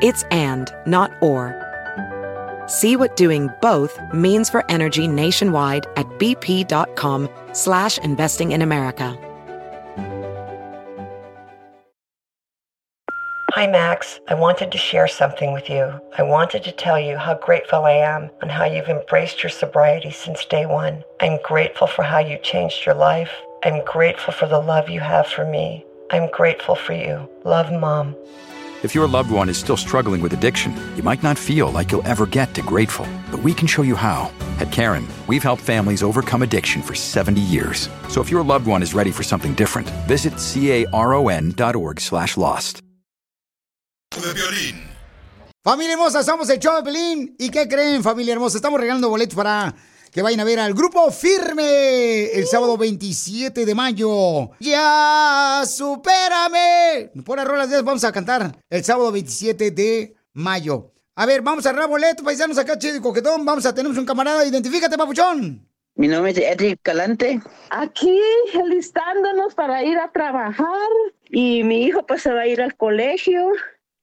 It's and, not or. See what doing both means for energy nationwide at bp.com slash investing in America. Hi, Max. I wanted to share something with you. I wanted to tell you how grateful I am and how you've embraced your sobriety since day one. I'm grateful for how you changed your life. I'm grateful for the love you have for me. I'm grateful for you. Love, Mom. If your loved one is still struggling with addiction, you might not feel like you'll ever get to grateful, but we can show you how. At Karen, we've helped families overcome addiction for 70 years. So if your loved one is ready for something different, visit caron.org slash lost. Familia hermosa, somos el show de Pelín. ¿Y qué creen, familia hermosa? Estamos regalando boletos para que vayan a ver al grupo Firme el sábado 27 de mayo. ¡Ya, supérame! Por las rolas de vamos a cantar el sábado 27 de mayo. A ver, vamos a arreglar boletos, paisanos acá, chido y coquetón. Vamos a tenemos un camarada. Identifícate, papuchón. Mi nombre es Edric Calante. Aquí alistándonos para ir a trabajar y mi hijo pues se va a ir al colegio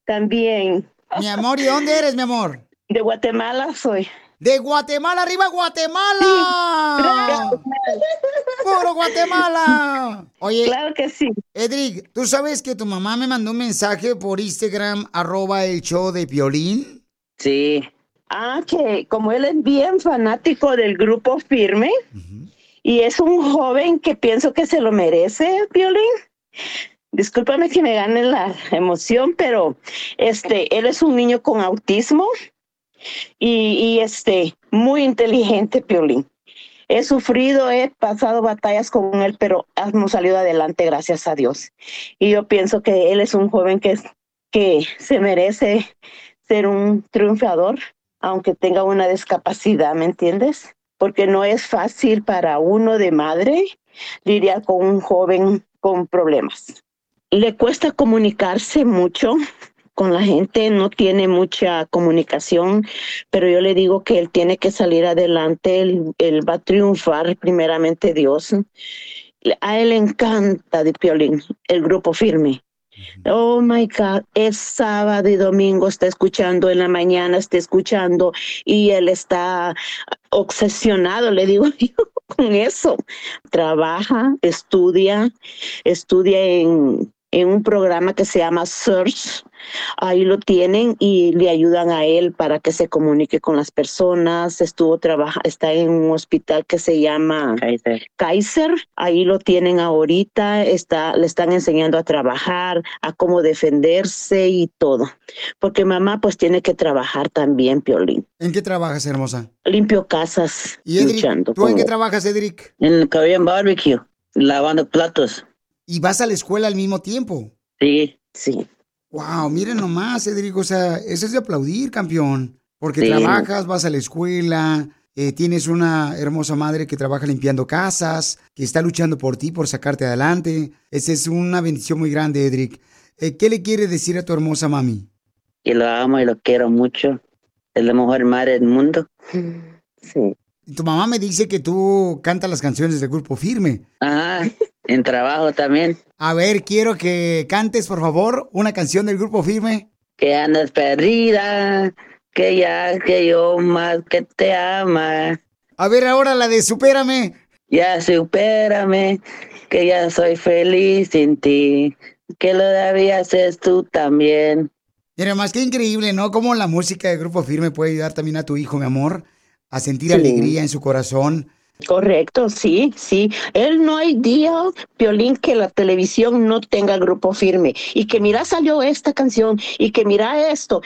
también. Mi amor, ¿y dónde eres, mi amor? De Guatemala soy. De Guatemala, arriba Guatemala. <laughs> ¡Puro Guatemala! Oye, claro que sí. Edric, ¿tú sabes que tu mamá me mandó un mensaje por Instagram, arroba el show de Piolín? Sí. Ah, que como él es bien fanático del grupo Firme y es un joven que pienso que se lo merece, Piolín. Discúlpame que me gane la emoción, pero este, él es un niño con autismo y, este, muy inteligente, Piolín. He sufrido, he pasado batallas con él, pero hemos salido adelante, gracias a Dios. Y yo pienso que él es un joven que, que se merece ser un triunfador, aunque tenga una discapacidad, ¿me entiendes? Porque no es fácil para uno de madre lidiar con un joven con problemas. Le cuesta comunicarse mucho con la gente, no tiene mucha comunicación, pero yo le digo que él tiene que salir adelante, él, él va a triunfar primeramente Dios. A él le encanta de Piolín, el grupo firme. Oh my God, es sábado y domingo, está escuchando en la mañana, está escuchando y él está obsesionado, le digo <laughs> yo, con eso. Trabaja, estudia, estudia en, en un programa que se llama Search. Ahí lo tienen y le ayudan a él para que se comunique con las personas. Estuvo trabaja, está en un hospital que se llama Kaiser. Ahí lo tienen ahorita. Está, le están enseñando a trabajar, a cómo defenderse y todo. Porque mamá pues tiene que trabajar también, Piolín. ¿En qué trabajas, hermosa? Limpio casas, ¿Y Edric, luchando. tú en qué trabajas, Edric? En el Korean Barbecue, lavando platos. ¿Y vas a la escuela al mismo tiempo? Sí. Sí. Wow, miren nomás, Edric, o sea, eso es de aplaudir, campeón. Porque Sí. trabajas, vas a la escuela, eh, tienes una hermosa madre que trabaja limpiando casas, que está luchando por ti, por sacarte adelante. Esa es una bendición muy grande, Edric. Eh, ¿Qué le quieres decir a tu hermosa mami? Y lo amo y lo quiero mucho. Es la mejor madre del mundo. Sí. Tu mamá me dice que tú cantas las canciones del grupo Firme. Ajá, en trabajo también. A ver, quiero que cantes, por favor, una canción del grupo Firme. Que andas perdida, que ya que yo más que te ama. A ver, ahora la de Supérame. Ya supérame, que ya soy feliz sin ti, que lo debías hacer tú también. Mira, más que increíble, ¿no? Cómo la música del grupo Firme puede ayudar también a tu hijo, mi amor, a sentir Sí. alegría en su corazón. Correcto, sí, sí. Él no hay día, Piolín, que la televisión no tenga grupo firme y que mira salió esta canción y que mira esto.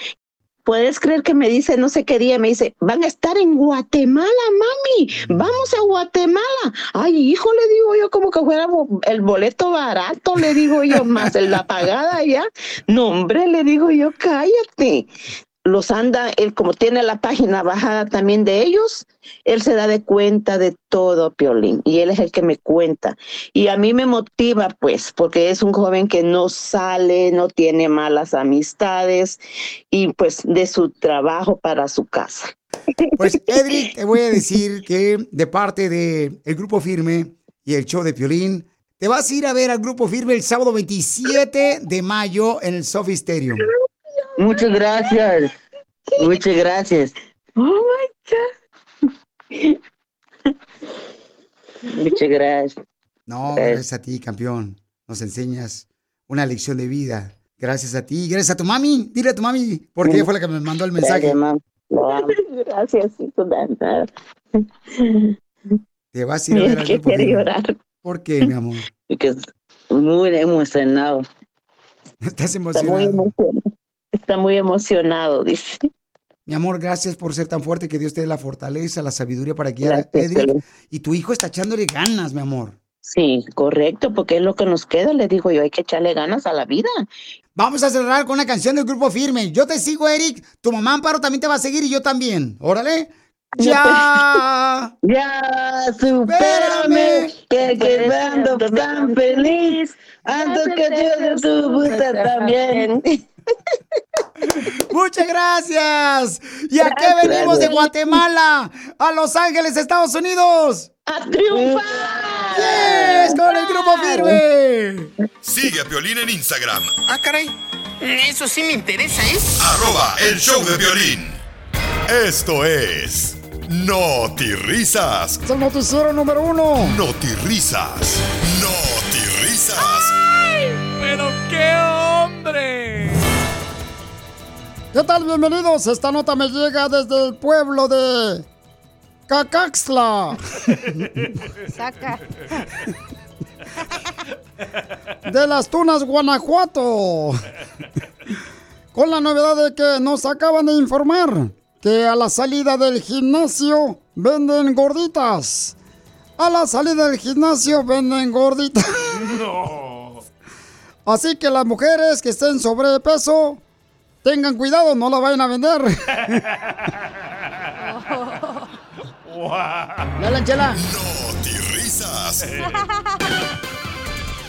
Puedes creer que me dice no sé qué día, me dice, van a estar en Guatemala, mami, vamos a Guatemala. Ay, hijo, le digo yo, como que fuera el boleto barato, le digo yo, más la pagada ya. No, hombre, le digo yo, cállate. Los anda, él como tiene la página bajada también de ellos, él se da de cuenta de todo, Piolín, y él es el que me cuenta. Y a mí me motiva, pues, porque es un joven que no sale, no tiene malas amistades y pues de su trabajo para su casa. Pues, Edric, te voy a decir que de parte del el grupo Firme y el show de Piolín, te vas a ir a ver al grupo Firme el sábado 27 de mayo en el Stadium. Muchas gracias. Muchas gracias. Oh my God. Muchas gracias. No, gracias a ti, campeón. Nos enseñas una lección de vida. Gracias a ti, gracias a tu mami. Dile a tu mami, porque ella fue la que me mandó el mensaje. Gracias. Gracias. Te vas a ir a ver al grupo llorar. ¿Por qué, mi amor? Porque es muy emocionado. <laughs> Estás Está muy emocionado. Está muy emocionado, dice. Mi amor, gracias por ser tan fuerte, que Dios te dé la fortaleza, la sabiduría para guiar a. Y tu hijo está echándole ganas, mi amor. Sí, correcto, porque es lo que nos queda, le digo yo, hay que echarle ganas a la vida. Vamos a cerrar con una canción del grupo Firme. Yo te sigo, Eric. Tu mamá Amparo también te va a seguir y yo también. Órale. <laughs> Ya. Ya, supérame, que que ando tan feliz, ando que yo tu puta también. <laughs> Muchas gracias. ¿Y a qué venimos de Guatemala? A Los Ángeles, Estados Unidos. ¡A triunfar! ¡Yes! Con el grupo Firme. Sigue a Piolín en Instagram, Ah, caray. Eso sí me interesa, ¿eh? arroba el show de violín. Esto es Risas. Es el noticiero número uno. Risas. Risas. ¡Pero qué hombre! ¿Qué tal? Bienvenidos. Esta nota me llega desde el pueblo de Cacaxtla. Saca. de las Tunas, Guanajuato. Con la novedad de que nos acaban de informar que a la salida del gimnasio venden gorditas. A la salida del gimnasio venden gorditas. No. Así que las mujeres que estén sobrepeso, tengan cuidado, no la vayan a vender. <laughs> <laughs> Dale, Chela. Risas.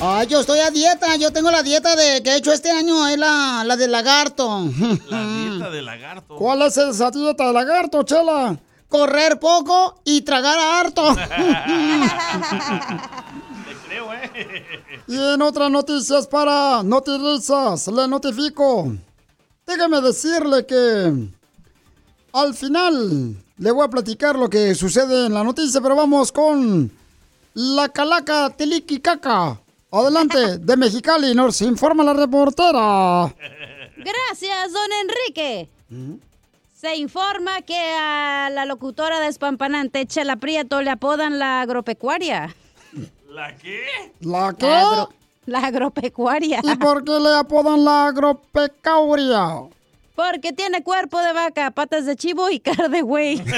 Ay, yo estoy a dieta. Yo tengo la dieta de que he hecho este año. Es la, la del lagarto. La <laughs> dieta de lagarto. ¿Cuál es esa dieta de lagarto, Chela? Correr poco y tragar harto. Y en otras noticias para Notirisas, le notifico. Déjame decirle que al final le voy a platicar lo que sucede en la noticia, pero vamos con la calaca Tiliki Caca. Adelante, <laughs> de Mexicali, nos informa la reportera. Gracias, don Enrique. Se informa que a la locutora despampanante Chela Prieto le apodan la agropecuaria. ¿La qué? ¿La qué? Agro- <laughs> la agropecuaria. ¿Y por qué le apodan la agropecuaria? Porque tiene cuerpo de vaca, patas de chivo y cara de güey. <laughs>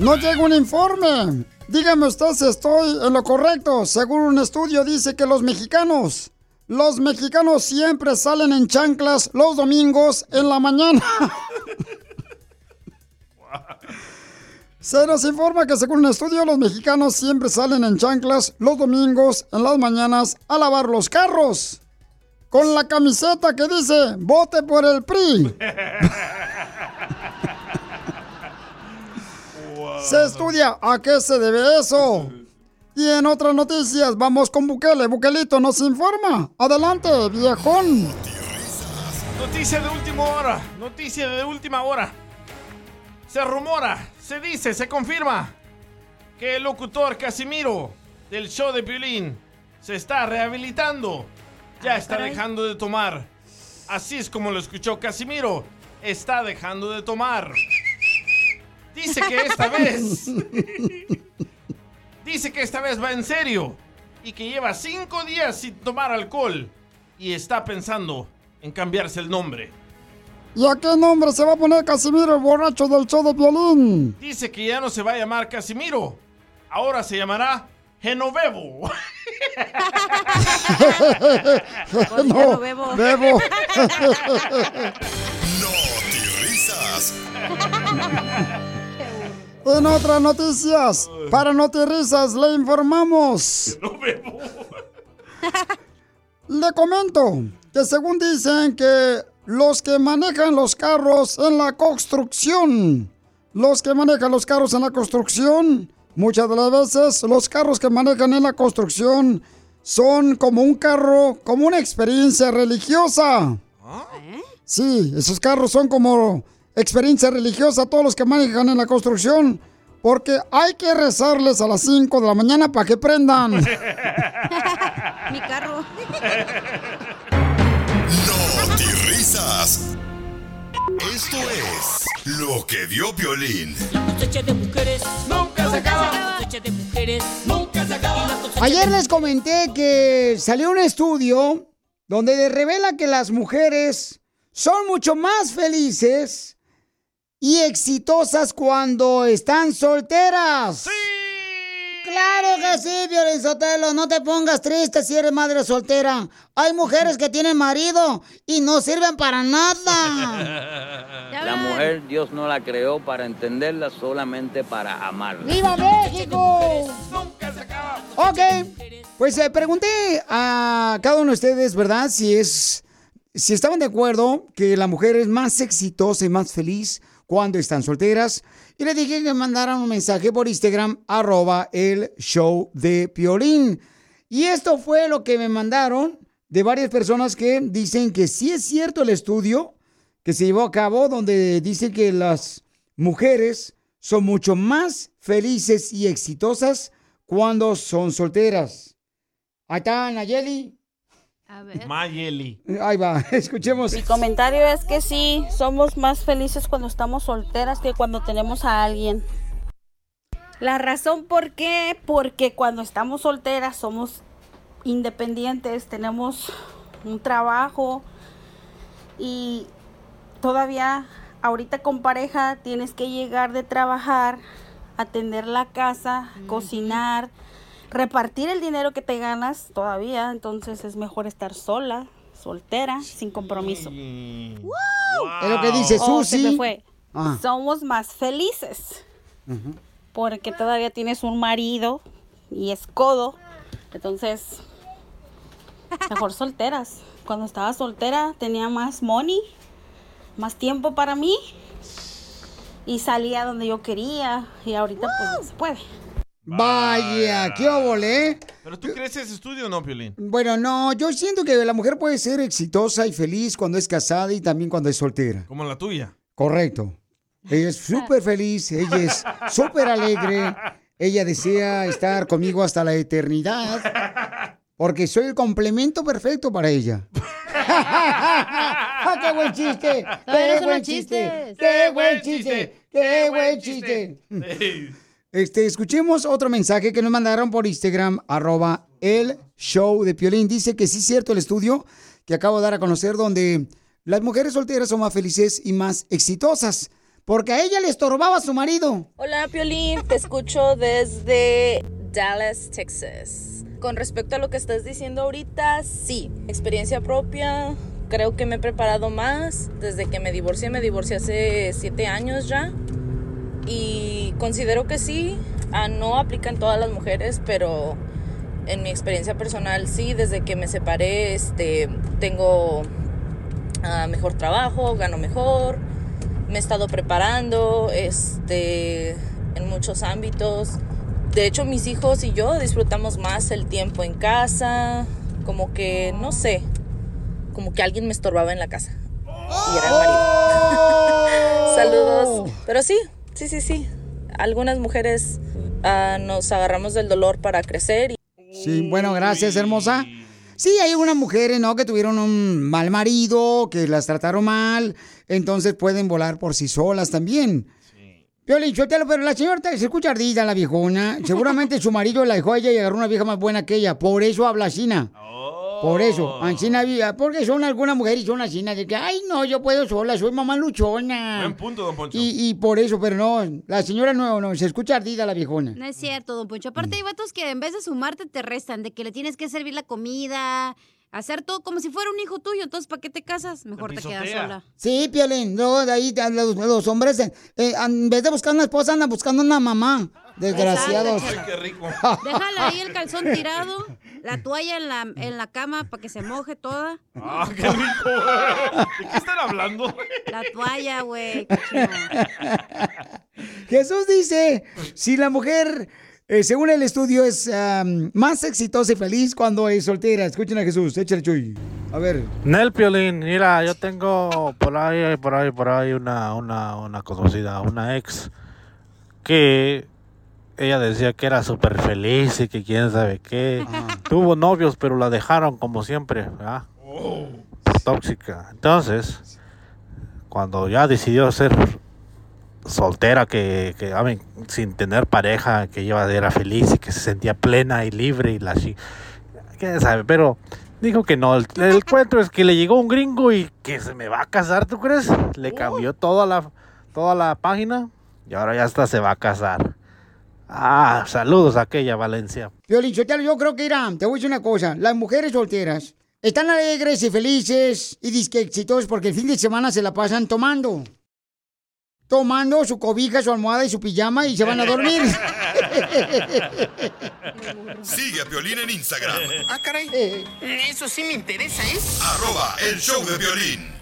No llega un informe. Dígame usted si estoy en lo correcto. Según un estudio dice que los mexicanos, los mexicanos siempre salen en chanclas los domingos en la mañana. <laughs> Se nos informa que según un estudio los mexicanos siempre salen en chanclas los domingos en las mañanas a lavar los carros. Con la camiseta que dice, vote por el PRI. <laughs> <laughs> Se estudia a qué se debe eso. Y en otras noticias, vamos con Bukele. Bukelito nos informa. Adelante, viejón. Noticia de última hora. Noticia de última hora. Se rumora, se dice, se confirma que el locutor Casimiro del show de Piolín se está rehabilitando. Ya está caray. dejando de tomar. Así es como lo escuchó Casimiro. Está dejando de tomar. Dice que esta <laughs> vez. Dice que esta vez va en serio. Y que lleva cinco días sin tomar alcohol. Y está pensando en cambiarse el nombre. ¿Y a qué nombre se va a poner Casimiro, el borracho del show de violín? Dice que ya no se va a llamar Casimiro. Ahora se llamará Genovevo. <laughs> no, bebo. <laughs> bebo. risas. <laughs> En otras noticias, para Notirrisas, le informamos. Le comento que según dicen que los que manejan los carros en la construcción, los que manejan los carros en la construcción, muchas de las veces los carros que manejan en la construcción son como un carro, como una experiencia religiosa. Sí, esos carros son como experiencia religiosa todos los que manejan en la construcción. Porque hay que rezarles a las 5 de la mañana para que prendan. <laughs> Mi carro. <laughs> Esto es lo que vio Piolín. cosecha de mujeres nunca se acaba. La cosecha de mujeres nunca se acaba. La Ayer les comenté que salió un estudio donde revela que las mujeres son mucho más felices y exitosas cuando están solteras. Claro que sí, Violín Sotelo, no te pongas triste si eres madre soltera. Hay mujeres que tienen marido y no sirven para nada. <laughs> La mujer Dios no la creó para entenderla, solamente para amarla. ¡Viva México! Ok, pues eh, pregunté a cada uno de ustedes, ¿verdad? Si es, si estaban de acuerdo que la mujer es más exitosa y más feliz cuando están solteras. Y les dije que mandaran un mensaje por Instagram, arroba el show de Piolín. Y esto fue lo que me mandaron de varias personas que dicen que sí es cierto el estudio que se llevó a cabo, donde dice que las mujeres son mucho más felices y exitosas cuando son solteras. Ahí está, Nayeli. Mayeli. Ahí va, <laughs> escuchemos. Mi comentario es que sí, somos más felices cuando estamos solteras que cuando tenemos a alguien. La razón por qué, porque cuando estamos solteras somos independientes, tenemos un trabajo y todavía ahorita con pareja tienes que llegar de trabajar, atender la casa, cocinar, repartir el dinero que te ganas todavía, entonces es mejor estar sola, soltera, sin compromiso. Es lo que dice Oh, se Susi. me fue. Ah. Somos más felices porque todavía tienes un marido y es codo, entonces mejor solteras. Cuando estaba soltera tenía más money más tiempo para mí y salía donde yo quería y ahorita pues no se puede. Vaya, qué óvole. ¿Pero tú crees ese estudio o no, Piolín? Bueno, no, yo siento que la mujer puede ser exitosa y feliz cuando es casada y también cuando es soltera. Como la tuya. Correcto. Ella es súper feliz, ella es súper alegre, ella desea estar conmigo hasta la eternidad, porque soy el complemento perfecto para ella. <laughs> ¡Ah, ¡Qué buen chiste! ¡Qué buen chiste! ¡Qué buen chiste! ¡Qué buen chiste! Este, escuchemos otro mensaje que nos mandaron por Instagram, arroba el show de Piolín. Dice que sí es cierto el estudio que acabo de dar a conocer donde las mujeres solteras son más felices y más exitosas. Porque a ella le estorbaba su marido. Hola Piolín, te escucho desde Dallas, Texas. Con respecto a lo que estás diciendo ahorita, sí, experiencia propia, creo que me he preparado más desde que me divorcié, me divorcié hace siete años ya y considero que sí, ah, no aplica en todas las mujeres, pero en mi experiencia personal sí, desde que me separé este, tengo ah, mejor trabajo, gano mejor, me he estado preparando este, en muchos ámbitos. De hecho, mis hijos y yo disfrutamos más el tiempo en casa, como que, no sé, como que alguien me estorbaba en la casa. Y era el marido. <laughs> Saludos. Pero sí, sí, sí, sí. Algunas mujeres ah, nos agarramos del dolor para crecer. Y... Sí, bueno, gracias, hermosa. Sí, hay unas mujeres, ¿no? Que tuvieron un mal marido, que las trataron mal, entonces pueden volar por sí solas también. Piolín, Sotelo, pero la señora se escucha ardida, la viejona. Seguramente su marido la dejó a ella y agarró una vieja más buena que ella. Por eso habla China. Por eso, Ancina viva, porque son algunas mujeres y son así, de que, ay, no, yo puedo sola, soy mamá luchona. Buen punto, don Poncho. Y, y por eso, pero no, la señora no, no, se escucha ardida la viejona. No es cierto, don Poncho. Aparte hay vatos que en vez de sumarte te restan, de que le tienes que servir la comida, hacer todo como si fuera un hijo tuyo. Entonces, ¿para qué te casas? Mejor te quedas sola. Sí, Piolín, no, de ahí te- los, los hombres, eh, en vez de buscar una esposa, andan buscando una mamá. Desgraciados. Ay, qué rico. <laughs> Déjale ahí el calzón tirado, la toalla en la, en la cama para que se moje toda. Ah, qué rico. ¿De qué están hablando? La toalla, güey. <laughs> Jesús dice, si la mujer, eh, según el estudio, es am, más exitosa y feliz cuando es soltera. Escuchen a Jesús, échale chuy. A ver. Nel Piolín, mira, yo tengo por ahí, por ahí, por ahí una, una, una conocida, una ex, que ella decía que era súper feliz y que quién sabe qué. Tuvo novios, pero la dejaron como siempre, ¿verdad? Por tóxica. Entonces, cuando ya decidió ser soltera, que, sin tener pareja, que ella era feliz y que se sentía plena y libre y la quién sabe, pero dijo que no. El, el cuento es que le llegó un gringo y que se me va a casar, ¿tú crees? Le cambió toda la, toda la página y ahora ya hasta se va a casar. Ah, saludos a aquella Valencia. Piolín Sotelo, yo creo que irán, te voy a decir una cosa, las mujeres solteras están alegres y felices y disque exitosas porque el fin de semana se la pasan tomando. Tomando su cobija, su almohada y su pijama y se van a dormir. <laughs> Sigue a Piolín en Instagram. Ah, caray. Eso sí me interesa, ¿eh? Arroba el show de violín.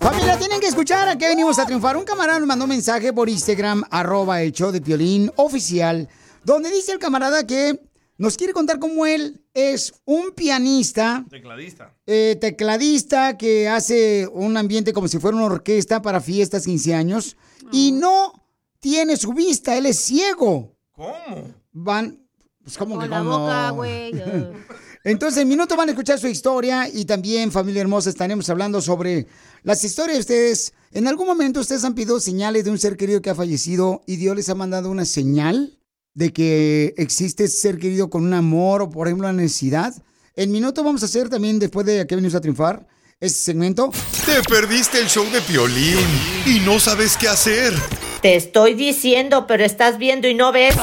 Familia, tienen que escuchar a qué venimos a triunfar. Un camarada nos mandó un mensaje por Instagram, arroba el show de Piolín oficial, donde dice el camarada que nos quiere contar cómo él es un pianista, Tecladista. eh, tecladista que hace un ambiente como si fuera una orquesta para fiestas, 15 años, y no tiene su vista, él es ciego. ¿Cómo? Van, pues como que Con la cómo? boca, güey. <laughs> Entonces, en minuto van a escuchar su historia y también, familia hermosa, estaremos hablando sobre las historias de ustedes. En algún momento ustedes han pedido señales de un ser querido que ha fallecido y Dios les ha mandado una señal de que existe ese ser querido con un amor o, por ejemplo, una necesidad. En minuto vamos a hacer también, después de que venimos a triunfar, este segmento. Te perdiste el show de Piolín y no sabes qué hacer. Te estoy diciendo, pero estás viendo y no ves.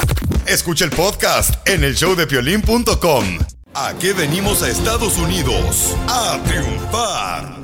Escucha el podcast en el showdepiolín.com. Aquí venimos a Estados Unidos a triunfar.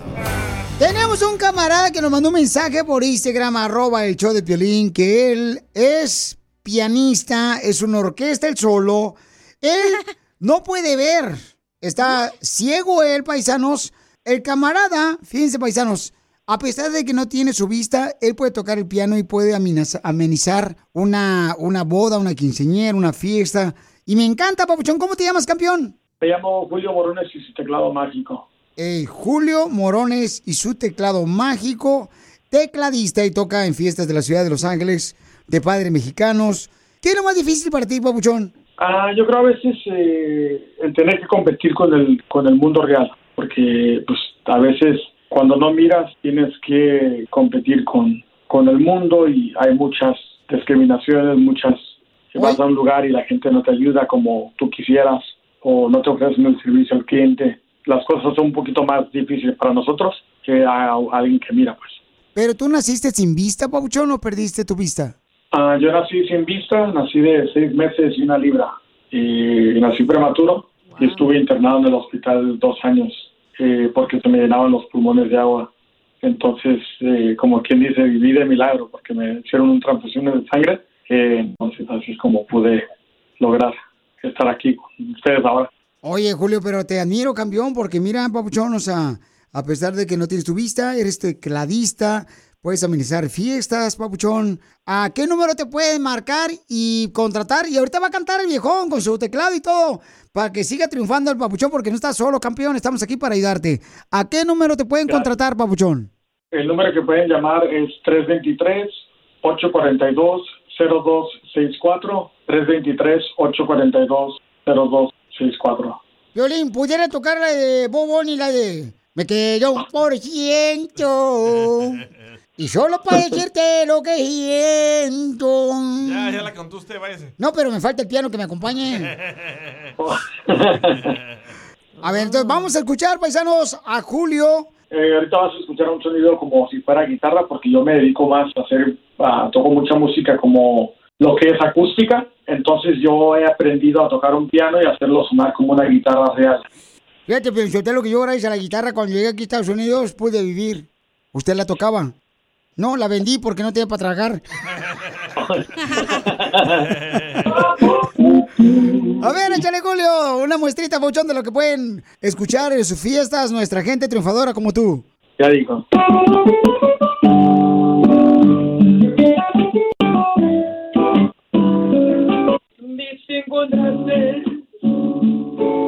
Tenemos un camarada que nos mandó un mensaje por Instagram, arroba el show de Piolín, que él es pianista, es una orquesta él solo. Él <laughs> no puede ver, está ciego él, paisanos. El camarada, fíjense, paisanos, a pesar de que no tiene su vista, él puede tocar el piano y puede amenizar una, una boda, una quinceañera, una fiesta. Y me encanta, Papuchón. ¿Cómo te llamas, campeón? Me llamo Julio Morones y su teclado mágico. Eh, Julio Morones y su teclado mágico, tecladista y toca en fiestas de la ciudad de Los Ángeles, de padres mexicanos. ¿Qué es lo más difícil para ti, Papuchón? Ah, yo creo a veces eh, el tener que competir con el con el mundo real, porque pues a veces cuando no miras tienes que competir con con el mundo y hay muchas discriminaciones, muchas que vas a un lugar y la gente no te ayuda como tú quisieras o no te ofrecen el servicio al cliente. Las cosas son un poquito más difíciles para nosotros que a, a alguien que mira, pues. ¿Pero tú naciste sin vista, Papuchón, o perdiste tu vista? Ah, yo nací sin vista, nací de seis meses y una libra. Y nací prematuro y estuve internado en el hospital dos años eh, porque se me llenaban los pulmones de agua. Entonces, eh, como quien dice, viví de milagro porque me hicieron un transfusión de sangre. eh, entonces, así es como pude lograr estar aquí con ustedes ahora. Oye, Julio, pero te admiro, campeón, porque mira, Papuchón, o sea, a pesar de que no tienes tu vista, eres tecladista, puedes amenizar fiestas, Papuchón. ¿A qué número te pueden marcar y contratar? Y ahorita va a cantar el viejón con su teclado y todo, para que siga triunfando el Papuchón, porque no estás solo, campeón, estamos aquí para ayudarte. ¿A qué número te pueden contratar, Papuchón? El número que pueden llamar es 323-842-0264. 323-842-0264. Violín, ¿pudiera tocar la de Bobón y la de Me quedo un por ciento? <laughs> Y solo para decirte lo que siento. Ya, ya la contó usted, váyase. No, pero me falta el piano que me acompañe. <laughs> A ver, entonces vamos a escuchar, paisanos, a Julio. Eh, ahorita vas a escuchar un sonido como si fuera guitarra porque yo me dedico más a hacer, a, toco mucha música como lo que es acústica, entonces yo he aprendido a tocar un piano y hacerlo sonar como una guitarra real. Fíjate, lo que yo gracias a la guitarra cuando llegué aquí a Estados Unidos pude vivir. ¿Usted la tocaba? No, la vendí porque no tenía para tragar. <laughs> A ver, échale Julio, una muestrita, Pauchón, de lo que pueden escuchar en sus fiestas nuestra gente triunfadora como tú. Ya digo.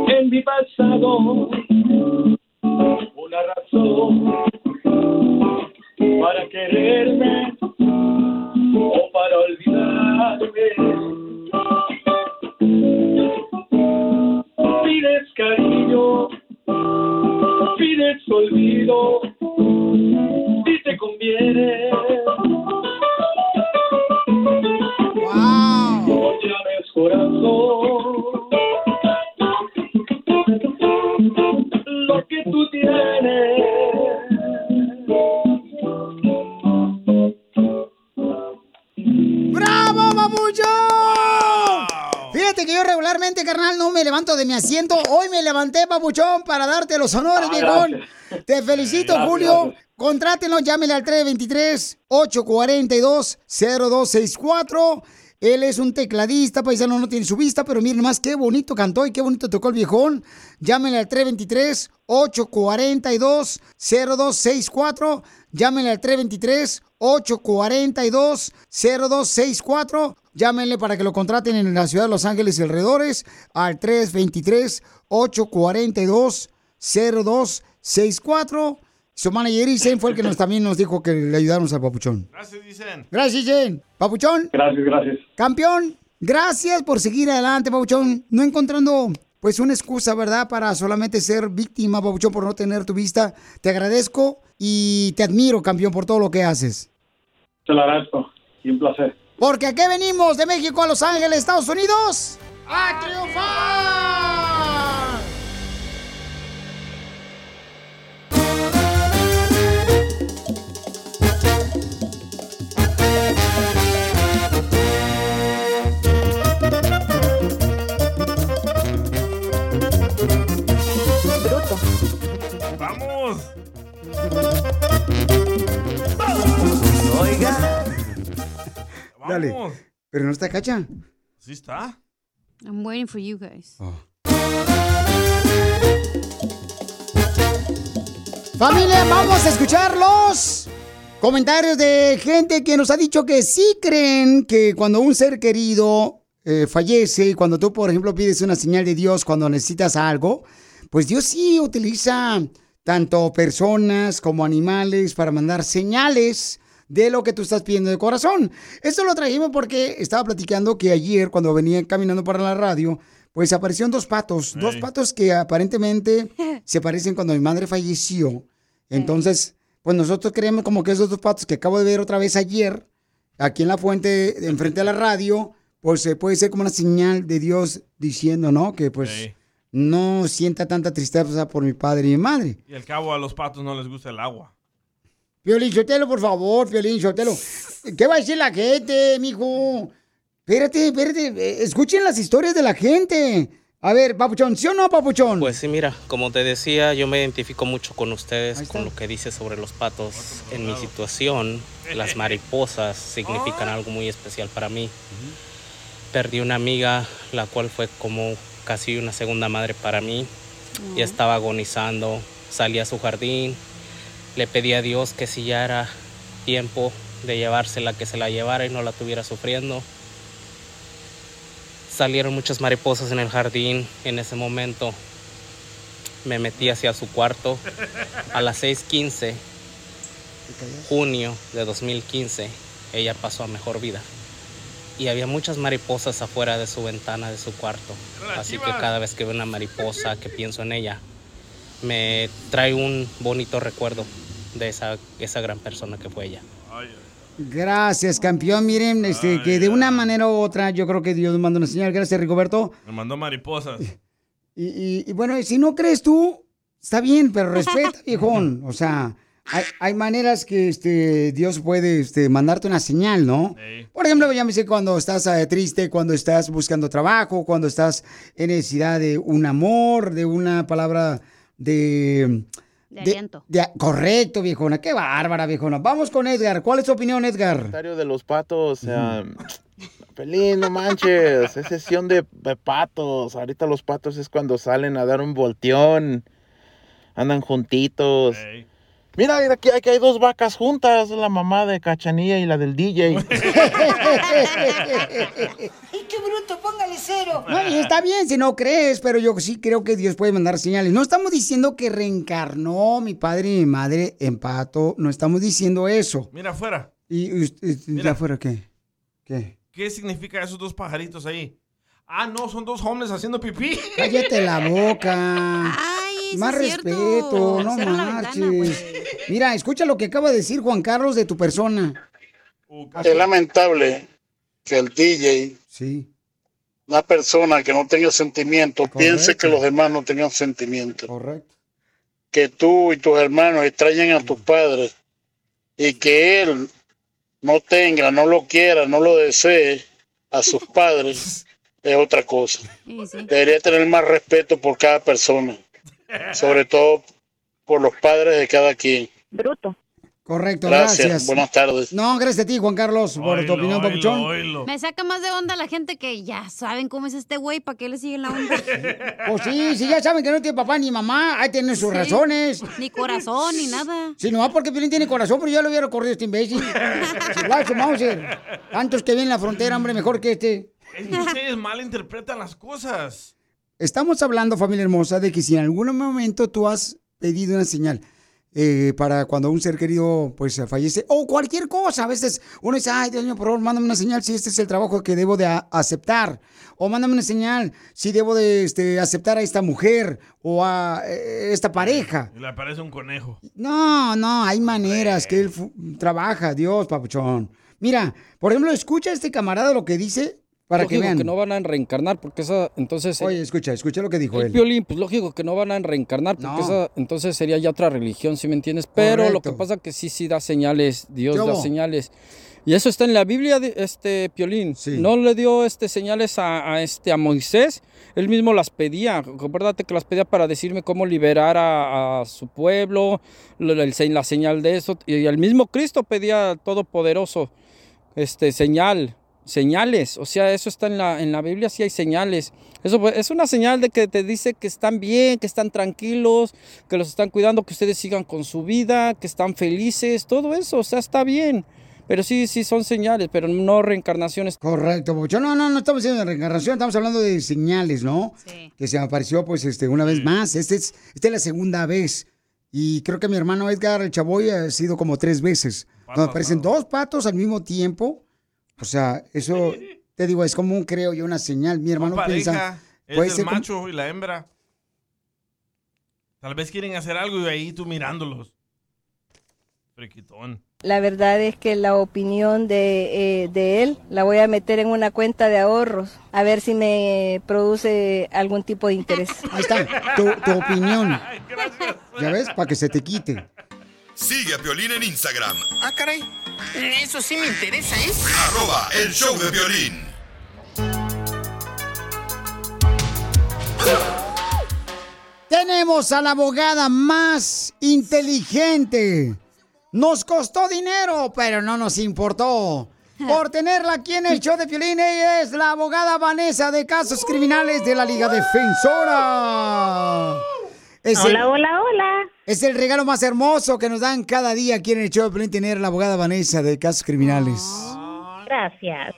En mi pasado una razón para quererme o para olvidarme. Pides cariño, pides olvido, si te conviene. Fíjate que yo regularmente, carnal, no me levanto de mi asiento. Hoy me levanté, papuchón, para darte los honores, Ah, viejón. Te felicito, Gracias, Julio. gracias. Contrátenlo, llámele al 323-842-0264. Él es un tecladista, paisano, no tiene su vista, pero miren más qué bonito cantó y qué bonito tocó el viejón. Llámenle al 323-842-0264. Llámenle al 323-842-0264. Llámenle para que lo contraten en la ciudad de Los Ángeles y alrededores al 323-842-0264. Su manager Isen fue el que nos, también nos dijo que le ayudáramos al papuchón. Gracias, dicen. Gracias, Jen. Papuchón. Gracias, gracias. Campeón, gracias por seguir adelante, Papuchón. No encontrando, pues, una excusa, ¿verdad? Para solamente ser víctima, Papuchón, por no tener tu vista. Te agradezco y te admiro, campeón, por todo lo que haces. Te lo agradezco y un placer. Porque aquí venimos de México a Los Ángeles, Estados Unidos. ¡A triunfar! Pero no está cacha. ¿Sí está? I'm waiting for you guys. Familia, vamos a escuchar los comentarios de gente que nos ha dicho que sí creen que cuando un ser querido eh, fallece, cuando tú, por ejemplo, pides una señal de Dios cuando necesitas algo, pues Dios sí utiliza tanto personas como animales para mandar señales de lo que tú estás pidiendo de corazón. Esto lo trajimos porque estaba platicando que ayer, cuando venía caminando para la radio, pues aparecieron dos patos, dos patos que aparentemente <laughs> se parecen cuando mi madre falleció. Entonces, pues nosotros creemos como que esos dos patos que acabo de ver otra vez ayer, aquí en la fuente, enfrente a la radio, pues puede ser como una señal de Dios diciendo, ¿no? Que pues no sienta tanta tristeza por mi padre y mi madre. Y al cabo a los patos no les gusta el agua. Piolín Sotelo, por favor, Piolín Sotelo. ¿Qué va a decir la gente, mijo? Espérate, espérate. eh, Escuchen las historias de la gente. A ver, Papuchón, ¿sí o no, Papuchón? Pues sí, mira, como te decía, yo me identifico mucho con ustedes, con lo que dice sobre los patos. En mi situación, las <laughs> mariposas significan algo muy especial para mí. Perdí una amiga, la cual fue como casi una segunda madre para mí. Y estaba agonizando. Salí a su jardín, le pedí a Dios que si ya era tiempo de llevársela, que se la llevara y no la tuviera sufriendo. Salieron muchas mariposas en el jardín en ese momento. Me metí hacia su cuarto a las 6:15, junio de 2015. Ella pasó a mejor vida. Y había muchas mariposas afuera de su ventana de su cuarto. Así que cada vez que veo una mariposa que pienso en ella, me trae un bonito recuerdo de esa, esa gran persona que fue ella. Gracias, campeón. Miren, este, que de una manera u otra, yo creo que Dios nos manda una señal. Gracias, Rigoberto. Me mandó mariposas. <laughs> Y, y- y bueno, si no crees tú, está bien, pero respeta, <laughs> viejón. O sea, hay, hay maneras que este, Dios puede este, mandarte una señal, ¿no? Por ejemplo, llámese cuando estás eh, triste, cuando estás buscando trabajo, cuando estás en necesidad de un amor, de una palabra de... De aliento. de- correcto, viejona. Qué bárbara, viejona. Vamos con Edgar. ¿Cuál es tu opinión, Edgar? comentario de los patos. ah, Pelín, <tsk> no manches, es sesión de, de patos. Ahorita los patos es cuando salen a dar un volteón. Andan juntitos. Mira, aquí, aquí hay dos vacas juntas, la mamá de Cachanilla y la del DJ. <laughs> <laughs> ¡Ay, qué bruto! Póngale cero. No, y está bien si no crees, pero yo sí creo que Dios puede mandar señales. No estamos diciendo que reencarnó mi padre y mi madre en pato. No estamos diciendo eso. Mira afuera. ¿Y usted, ya fuera qué? ¿Qué? ¿Qué significa esos dos pajaritos ahí? Ah, no, son dos hombres haciendo pipí. Cállate la boca. Más cierto. respeto, no Cierra marches. Mira, escucha lo que acaba de decir Juan Carlos de tu persona. Es lamentable que el DJ, Sí. una persona que no tenga sentimiento, piense que los demás no tengan sentimiento. Correcto. Que tú y tus hermanos extrañen a tus padres y que él no tenga, no lo quiera, no lo desee a sus padres <laughs> es otra cosa. Debería tener más respeto por cada persona, sobre todo por los padres de cada quien. Bruto. Correcto, Gracias, gracias. buenas tardes. No, gracias a ti, Juan Carlos, por tu opinión, papuchón. Me saca más de onda la gente que ya saben cómo es este güey, ¿para qué le siguen la onda? <laughs> Pues sí, si ya saben que no tiene papá ni mamá, ahí tienen sus Sí. razones. Ni corazón, ni nada. Si no, porque Piolín tiene corazón, pero ya lo hubiera corrido este imbécil. <laughs> Chihuahua, su Mauser. Tantos que ven en la frontera, hombre, mejor que este. Es que ustedes malinterpretan las cosas. Estamos hablando, familia hermosa, de que si en algún momento tú has pedido una señal eh, para cuando un ser querido pues fallece, o cualquier cosa, a veces uno dice, ay Dios mío, por favor, mándame una señal si este es el trabajo que debo de aceptar, o mándame una señal si debo de este, aceptar a esta mujer o a eh, esta pareja. Y le aparece un conejo. No, no, hay maneras que él trabaja, Dios, papuchón. Mira, por ejemplo, escucha a este camarada lo que dice para que lógico vean. que no van a reencarnar porque esa entonces Oye, escucha, escucha lo que dijo el él. violín, pues lógico que no van a reencarnar porque No. esa entonces sería ya otra religión, ¿sí me entiendes? Pero lo que pasa que sí sí da señales, Dios ¿Qué da señales. Y eso está en la Biblia de este Piolín. No le dio este señales a, a este a Moisés, él mismo las pedía. Acuérdate que las pedía para decirme cómo liberar a, a su pueblo, lo- el la señal de eso y el mismo Cristo pedía todopoderoso este señal señales. O sea, eso está en la, en la Biblia, sí hay señales. Eso pues, es una señal de que te dice que están bien, que están tranquilos, que los están cuidando, que ustedes sigan con su vida, que están felices, todo eso, o sea, está bien. Pero sí, sí son señales, pero no reencarnaciones. Correcto, Papuchón. No, no, no estamos hablando de reencarnación, estamos hablando de señales, ¿no? Sí. Que se apareció, pues, este, una vez más. Este es, esta es la segunda vez. Y creo que mi hermano Edgar el Chavoy ha sido como tres veces. Cuando aparecen dos patos al mismo tiempo. O sea, eso, te digo, es como un, creo yo, una señal. Mi hermano pareja, piensa. es puede el ser como- macho y la hembra. Tal vez quieren hacer algo y ahí tú mirándolos. Friquitón. La verdad es que la opinión de, eh, de él la voy a meter en una cuenta de ahorros, a ver si me produce algún tipo de interés. <laughs> Ahí está, tu, tu opinión. <laughs> ¿Ya ves? Para que se te quite. Sigue a Piolín en Instagram, Ah, caray. Eso sí me interesa, ¿eh? arroba el show de violín. Tenemos a la abogada más inteligente. Nos costó dinero, pero no nos importó. Por tenerla aquí en el show de Piolín, ella es la abogada Vanessa de Casos Criminales de la Liga Defensora. Hola, hola, hola. Es el regalo más hermoso que nos dan cada día aquí en el show de tener la abogada Vanessa de Casos Criminales. Gracias.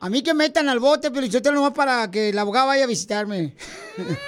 A mí que metan al bote, pero yo tengo nomás para que la abogada vaya a visitarme. <laughs>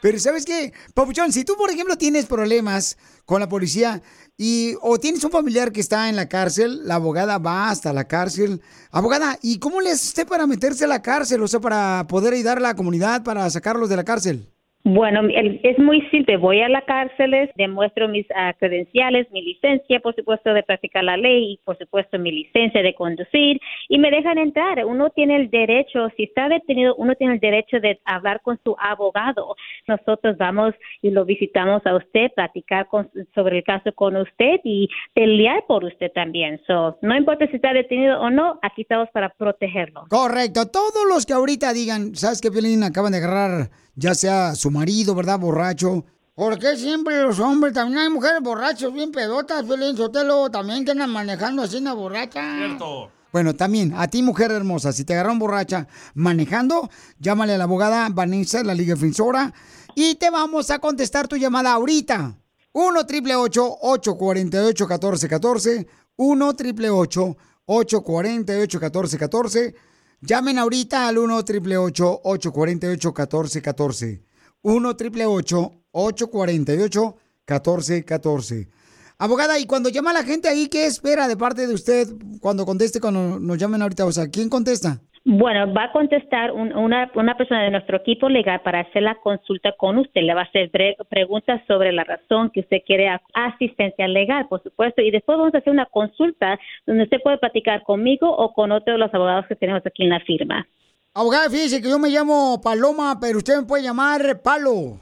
Pero ¿sabes qué? Papuchón, si tú, por ejemplo, tienes problemas con la policía y o tienes un familiar que está en la cárcel, la abogada va hasta la cárcel. Abogada, ¿y cómo le hace usted para meterse a la cárcel? O sea, para poder ayudar a la comunidad, para sacarlos de la cárcel. Bueno, el- es muy simple. Voy a las cárceles, demuestro mis ah, credenciales, mi licencia, por supuesto, de practicar la ley y, por supuesto, mi licencia de conducir y me dejan entrar. Uno tiene el derecho, si está detenido, uno tiene el derecho de hablar con su abogado. Nosotros vamos y lo visitamos a usted, platicar con- sobre el caso con usted y pelear por usted también. So, no importa si está detenido o no, aquí estamos para protegerlo. Correcto. Todos los que ahorita digan, ¿sabes qué, Piolín? Acaban de agarrar ya sea su marido, ¿verdad? Borracho. ¿Por qué siempre los hombres? También hay mujeres borrachos, bien pedotas, Piolín Sotelo, también que andan manejando así una borracha. Cierto. Bueno, también, a ti, mujer hermosa, si te agarraron borracha manejando, llámale a la abogada Vanessa, de la Liga Defensora, y te vamos a contestar tu llamada ahorita. 1 triple 848 1414 1 triple 848 1414 Llamen ahorita al 1 triple 848 1414 1 triple 848 1414 Abogada, y cuando llama la gente ahí, ¿qué espera de parte de usted cuando conteste, cuando nos llamen ahorita? O sea, ¿quién contesta? Bueno, va a contestar un- una, una persona de nuestro equipo legal para hacer la consulta con usted. Le va a hacer preguntas sobre la razón que usted quiere asistencia legal, por supuesto. Y después vamos a hacer una consulta donde usted puede platicar conmigo o con otro de los abogados que tenemos aquí en la firma. Abogada, fíjese que yo me llamo Paloma, pero usted me puede llamar Palo.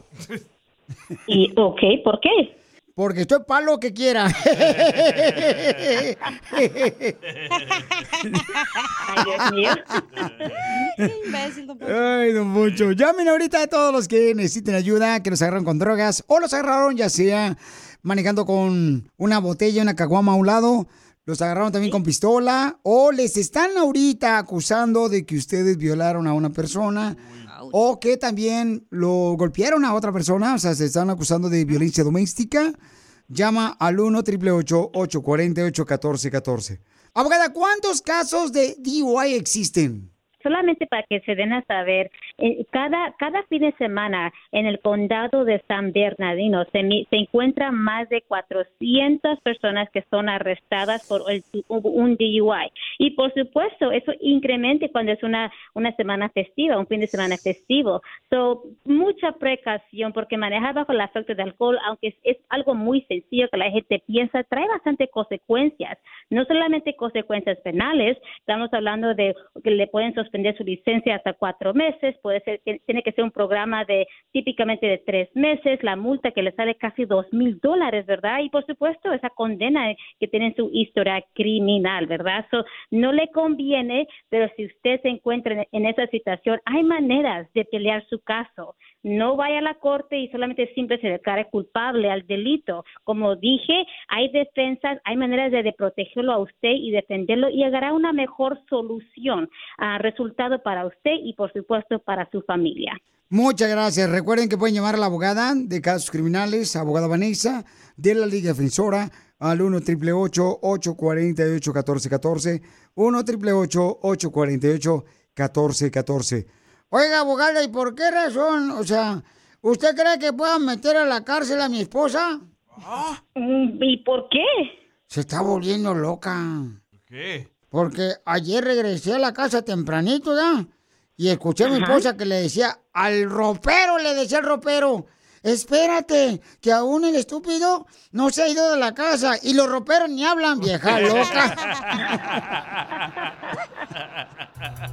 Y, ok, ¿por qué? Porque estoy palo que quiera. <laughs> Ay, Dios mío. Ay, don Poncho. Llamen ahorita a todos los que necesiten ayuda, que los agarraron con drogas o los agarraron ya sea manejando con una botella, una caguama a un lado. Los agarraron también con pistola o les están ahorita acusando de que ustedes violaron a una persona o que también lo golpearon a otra persona, o sea, se están acusando de violencia doméstica. Llama al 1 888 848 1414 Abogada, ¿cuántos casos de DUI existen? Solamente para que se den a saber, eh, cada, cada fin de semana en el condado de San Bernardino se, se encuentran más de 400 personas que son arrestadas por el- un DUI. Y por supuesto, eso incrementa cuando es una, una semana festiva, un fin de semana festivo. So, mucha precaución porque manejar bajo el efecto de alcohol, aunque es, algo muy sencillo que la gente piensa, trae bastante consecuencias. No solamente consecuencias penales, estamos hablando de que le pueden suspender su licencia hasta cuatro meses, puede ser tiene que ser un programa de típicamente de tres meses, la multa que le sale casi dos mil dólares, ¿verdad? Y por supuesto esa condena que tiene en su historia criminal, ¿verdad? So, no le conviene, pero si usted se encuentra en, en esa situación, hay maneras de pelear su caso. No vaya a la corte y solamente siempre se declare culpable al delito. Como dije, hay defensas, hay maneras de, protegerlo a usted y defenderlo y llegará una mejor solución, a resultado para usted y por supuesto para su familia. Muchas gracias. Recuerden que pueden llamar a la abogada de casos criminales, abogada Vanessa, de la Liga Defensora, al 1 888 848 1414 1 888 848 1414 Oiga, abogada, ¿y por qué razón? O sea, ¿usted cree que puedan meter a la cárcel a mi esposa? Mm, ¿Y por qué? Se está volviendo loca. ¿Qué? Porque ayer regresé a la casa tempranito, ¿ya? Y escuché a mi Ajá. esposa que le decía al ropero, le decía al ropero, espérate, que aún el estúpido no se ha ido de la casa. Y los roperos ni hablan, vieja <laughs> loca.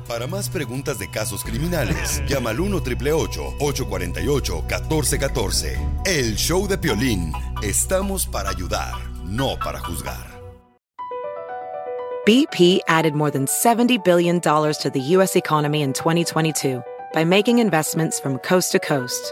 Para más preguntas de casos criminales, llama al 1 848 1414 El show de Piolín. Estamos para ayudar, no para juzgar. BP added more than $70 billion to the U.S. economy in 2022 by making investments from coast to coast.